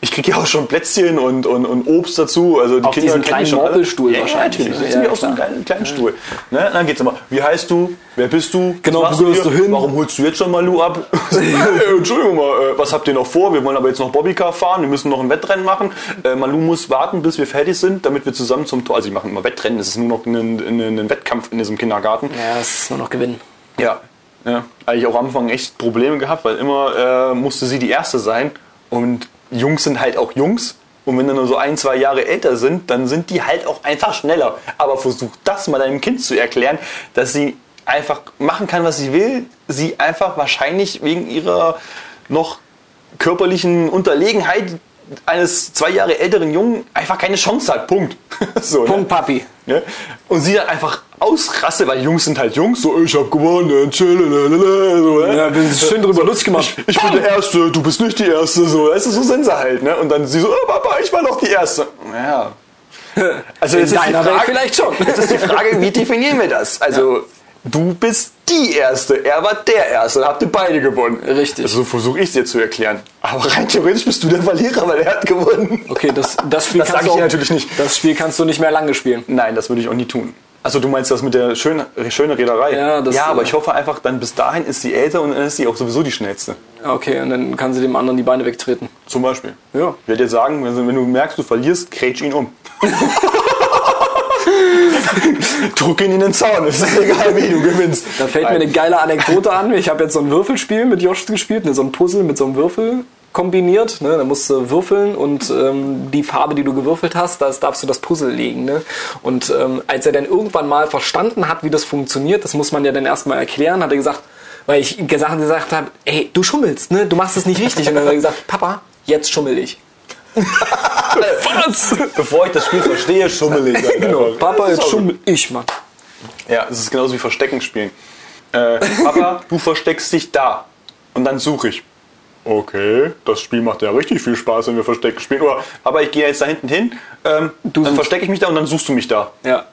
Ich kriege ja auch schon Plätzchen und, und, und Obst dazu. Also die Auf diesen kleinen. Moppelstuhl ja, wahrscheinlich, Ja, natürlich. ne? Ja, wir auf so einem kleinen, kleinen Stuhl. Ne? Dann geht's immer. Wie heißt du? Wer bist du? Genau, wo gehörst hier? du hin? Warum holst du jetzt schon mal Lu ab? Äh, Entschuldigung mal, äh, was habt ihr noch vor? Wir wollen aber jetzt noch Bobbycar fahren. Wir müssen noch ein Wettrennen machen. Äh, Malu muss warten, bis wir fertig sind, damit wir zusammen zum Tor. Also, die machen immer Wettrennen. Es ist nur noch ein, ein, ein Wettkampf in diesem Kindergarten. Ja, das ist nur noch gewinnen. Ja. ja. Eigentlich auch am Anfang echt Probleme gehabt, weil immer äh, musste sie die Erste sein. Und Jungs sind halt auch Jungs. Und wenn die nur so ein, zwei Jahre älter sind, dann sind die halt auch einfach schneller. Aber versuch das mal deinem Kind zu erklären, dass sie einfach machen kann, was sie will. Sie einfach wahrscheinlich wegen ihrer noch körperlichen Unterlegenheit eines zwei Jahre älteren Jungen einfach keine Chance hat. Punkt. so, ne? Punkt, Papi. Ja? Und sie dann einfach ausraste, weil Jungs sind halt Jungs, so ich hab gewonnen, chill, lalalala, so, ne? Ja, bist schön drüber lustig gemacht. Ich bin der Erste, du bist nicht die Erste, so, weißt du, so sind sie halt, ne? Und dann sie so, oh, Papa, ich war doch die Erste. Ja. Also In jetzt ist die Frage, vielleicht schon. Jetzt ist die Frage, wie definieren wir das? Also, du bist die Erste, er war der Erste, dann habt ihr beide gewonnen. Richtig. Also so versuche ich es dir zu erklären. Aber rein theoretisch bist du der Verlierer, weil er hat gewonnen. Okay, das, das Spiel Das kannst du auch- natürlich nicht. Das Spiel kannst du nicht mehr lange spielen. Nein, das würde ich auch nie tun. Also du meinst das mit der schönen, schöne Reederei? Ja, das- ja, aber ich hoffe einfach, dann bis dahin ist sie älter und dann ist sie auch sowieso die schnellste. Okay, und dann kann sie dem anderen die Beine wegtreten. Zum Beispiel. Ja. Ich werde dir sagen, wenn, wenn du merkst, du verlierst, kretsch ihn um. Druck ihn in den Zaun, es ist egal, wie du gewinnst. Da fällt mir Nein. eine geile Anekdote an. Ich habe jetzt so ein Würfelspiel mit Josh gespielt, ne, so ein Puzzle mit so einem Würfel kombiniert. Ne? Da musst du würfeln und ähm, die Farbe, die du gewürfelt hast, das darfst du das Puzzle legen. Ne? Und ähm, als er dann irgendwann mal verstanden hat, wie das funktioniert, das muss man ja dann erstmal erklären, hat er gesagt, weil ich gesagt, gesagt habe, ey, du schummelst, ne? du machst es nicht richtig. Und dann hat er gesagt, Papa, jetzt schummel ich. Was? Bevor ich das Spiel verstehe, schummel ich. Genau. Papa, jetzt schummel ich, Mann. Ja, es ist genauso wie Verstecken spielen. Äh, Papa, du versteckst dich da. Und dann suche ich. Okay, das Spiel macht ja richtig viel Spaß, wenn wir Verstecken spielen. Oder, aber ich gehe jetzt da hinten hin, ähm, dann verstecke ich mich da und dann suchst du mich da. Ja.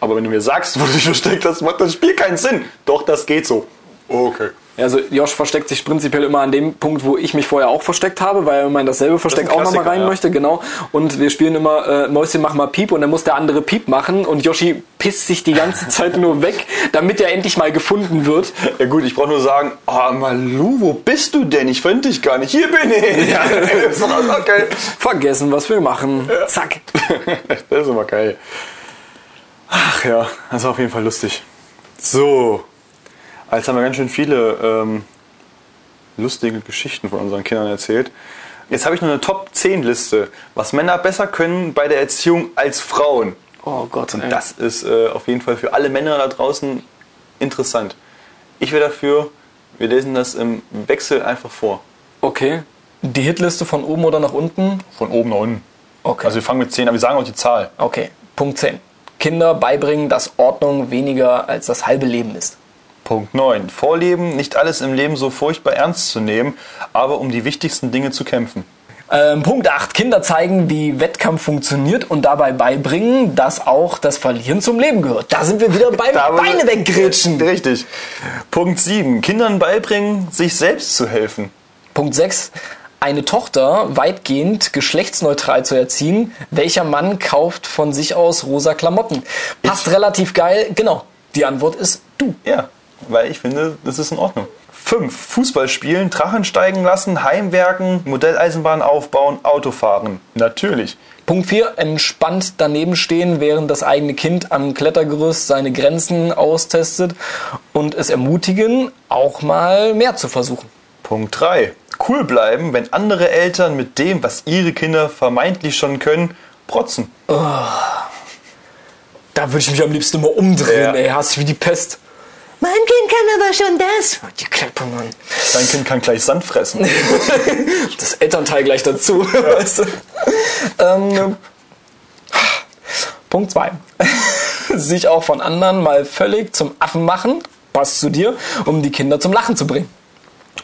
Aber wenn du mir sagst, wo du dich versteckt hast, macht das Spiel keinen Sinn. Doch, das geht so. Okay. Also Josh versteckt sich prinzipiell immer an dem Punkt, wo ich mich vorher auch versteckt habe, weil er immer in dasselbe Versteck ein auch nochmal rein ja. möchte, genau. Und wir spielen immer äh, Mäuschen mach mal Piep und dann muss der andere Piep machen und Yoshi pisst sich die ganze Zeit nur weg, damit er endlich mal gefunden wird. Ja gut, ich brauche nur sagen, oh Malu, wo bist du denn? Ich finde dich gar nicht. Hier bin ich. Ja, ist doch okay. Vergessen, was wir machen. Zack. Das ist immer geil. Ach ja, das war auf jeden Fall lustig. So, jetzt haben wir ganz schön viele ähm, lustige Geschichten von unseren Kindern erzählt. Jetzt habe ich noch eine Top 10 Liste, was Männer besser können bei der Erziehung als Frauen. Oh Gott. Und ey. das ist äh, auf jeden Fall für alle Männer da draußen interessant. Ich wäre dafür, wir lesen das im Wechsel einfach vor. Okay. Die Hitliste von oben oder nach unten? Von oben nach unten. Okay. Also wir fangen mit 10 an, wir sagen auch die Zahl. Okay. Punkt 10. Kinder beibringen, dass Ordnung weniger als das halbe Leben ist. Punkt 9. Vorleben, nicht alles im Leben so furchtbar ernst zu nehmen, aber um die wichtigsten Dinge zu kämpfen. Ähm, Punkt 8. Kinder zeigen, wie Wettkampf funktioniert und dabei beibringen, dass auch das Verlieren zum Leben gehört. Da sind wir wieder beim Beine weggrätschen. Richtig. Punkt 7. Kindern beibringen, sich selbst zu helfen. Punkt 6. Eine Tochter weitgehend geschlechtsneutral zu erziehen. Welcher Mann kauft von sich aus rosa Klamotten? Passt relativ geil. Genau. Die Antwort ist du. Ja, weil ich finde, das ist in Ordnung. 5. Fußball spielen, Drachen steigen lassen, Heimwerken, Modelleisenbahn aufbauen, Auto fahren. Natürlich. Punkt 4. Entspannt daneben stehen, während das eigene Kind am Klettergerüst seine Grenzen austestet und es ermutigen, auch mal mehr zu versuchen. Punkt 3. Cool bleiben, wenn andere Eltern mit dem, was ihre Kinder vermeintlich schon können, protzen. Da würde ich mich am liebsten mal umdrehen, Ja. ey. Hast wie die Pest. Mein Kind kann aber schon das. Die Klappe, Mann. Dein Kind kann gleich Sand fressen. Das Elternteil gleich dazu. Weißt du? ähm, Punkt 2. Sich auch von anderen mal völlig zum Affen machen, passt zu dir, um die Kinder zum Lachen zu bringen.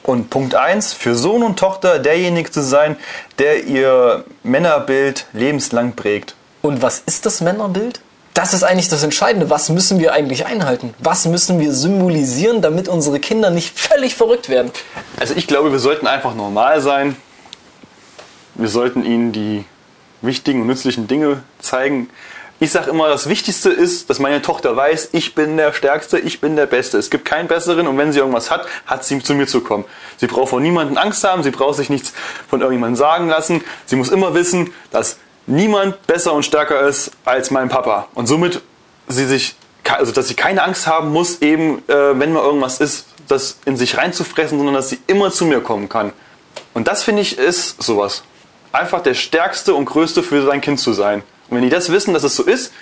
Und Punkt 1, für Sohn und Tochter derjenige zu sein, der ihr Männerbild lebenslang prägt. Und was ist das Männerbild? Das ist eigentlich das Entscheidende. Was müssen wir eigentlich einhalten? Was müssen wir symbolisieren, damit unsere Kinder nicht völlig verrückt werden? Also ich glaube, wir sollten einfach normal sein. wir sollten ihnen die wichtigen und nützlichen Dinge zeigen. Ich sage immer, das Wichtigste ist, dass meine Tochter weiß, ich bin der Stärkste, ich bin der Beste. Es gibt keinen Besseren und wenn sie irgendwas hat, hat sie zu mir zu kommen. Sie braucht vor niemandem Angst haben, sie braucht sich nichts von irgendjemandem sagen lassen. Sie muss immer wissen, dass niemand besser und stärker ist als mein Papa. Und somit sie sich, also dass sie keine Angst haben muss, eben, äh, wenn mal irgendwas ist, das in sich reinzufressen, sondern dass sie immer zu mir kommen kann. Und das finde ich ist sowas. Einfach der stärkste und größte für sein Kind zu sein. Und wenn die das wissen, dass es so ist,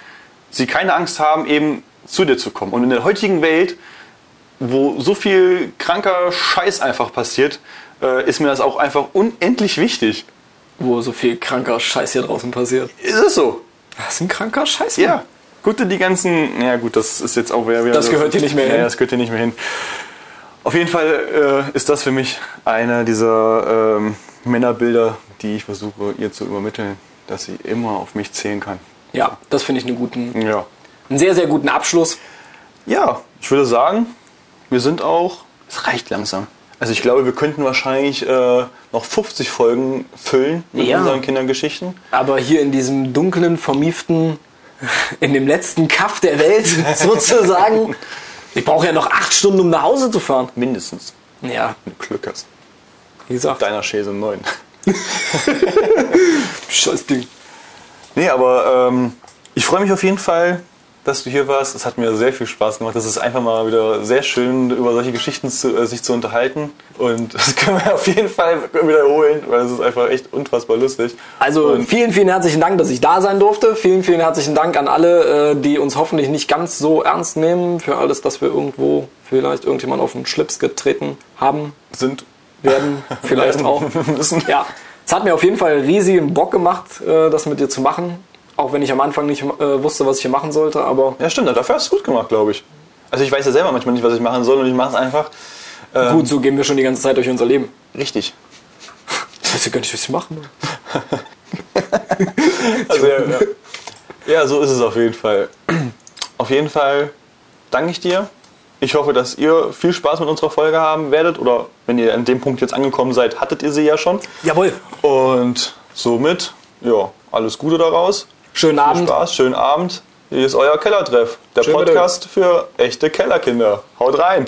sie keine Angst haben, eben zu dir zu kommen. Und in der heutigen Welt, wo so viel kranker Scheiß einfach passiert, äh, ist mir das auch einfach unendlich wichtig. Wo so viel kranker Scheiß hier draußen passiert. Ist es so? Das ist ein kranker Scheiß. Ja. Gut, die ganzen, ja gut, das ist jetzt auch wieder... Das gehört hier nicht mehr ja, hin. das gehört hier nicht mehr hin. Auf jeden Fall äh, ist das für mich einer dieser ähm, Männerbilder, die ich versuche ihr zu übermitteln, dass sie immer auf mich zählen kann. Ja, das finde ich einen guten, Ja. einen sehr, sehr guten Abschluss. Ja, ich würde sagen, wir sind auch. Es reicht langsam. Also ich glaube, wir könnten wahrscheinlich äh, noch 50 Folgen füllen mit Ja. unseren Kindergeschichten. Aber hier in diesem dunklen, vermieften, in dem letzten Kaff der Welt sozusagen. Ich brauche ja noch acht Stunden, um nach Hause zu fahren. Mindestens. Ja, Wenn du Glück hast. wie gesagt, Deiner Schäse 9. scheiß Ding. Nee, aber ähm, ich freue mich auf jeden Fall, dass du hier warst. Es hat mir sehr viel Spaß gemacht. Es ist einfach mal wieder sehr schön, über solche Geschichten zu, äh, sich zu unterhalten. Und das können wir auf jeden Fall wiederholen, weil es ist einfach echt unfassbar lustig. Also Und- vielen, vielen herzlichen Dank, dass ich da sein durfte. Vielen, vielen herzlichen Dank an alle, äh, die uns hoffentlich nicht ganz so ernst nehmen für alles, dass wir irgendwo vielleicht irgendjemand auf den Schlips getreten haben, sind werden, vielleicht auch. müssen. Ja, es hat mir auf jeden Fall riesigen Bock gemacht, äh, das mit dir zu machen. Auch wenn ich am Anfang nicht äh, wusste, was ich hier machen sollte, aber Ja, stimmt. Dafür hast du es gut gemacht, glaube ich. Also ich weiß ja selber manchmal nicht, was ich machen soll und ich mache es einfach. Ähm, gut, so gehen wir schon die ganze Zeit durch unser Leben. Richtig. Ich weiß ja gar nicht, was ich machen Also, ja, ja. ja, so ist es auf jeden Fall. Auf jeden Fall danke ich dir. Ich hoffe, dass ihr viel Spaß mit unserer Folge haben werdet. Oder wenn ihr an dem Punkt jetzt angekommen seid, hattet ihr sie ja schon. Jawohl. Und somit, ja, alles Gute daraus. Schönen Viel Abend. Spaß, schönen Abend. Hier ist euer Kellertreff. Der Schön Podcast für echte Kellerkinder. Haut rein.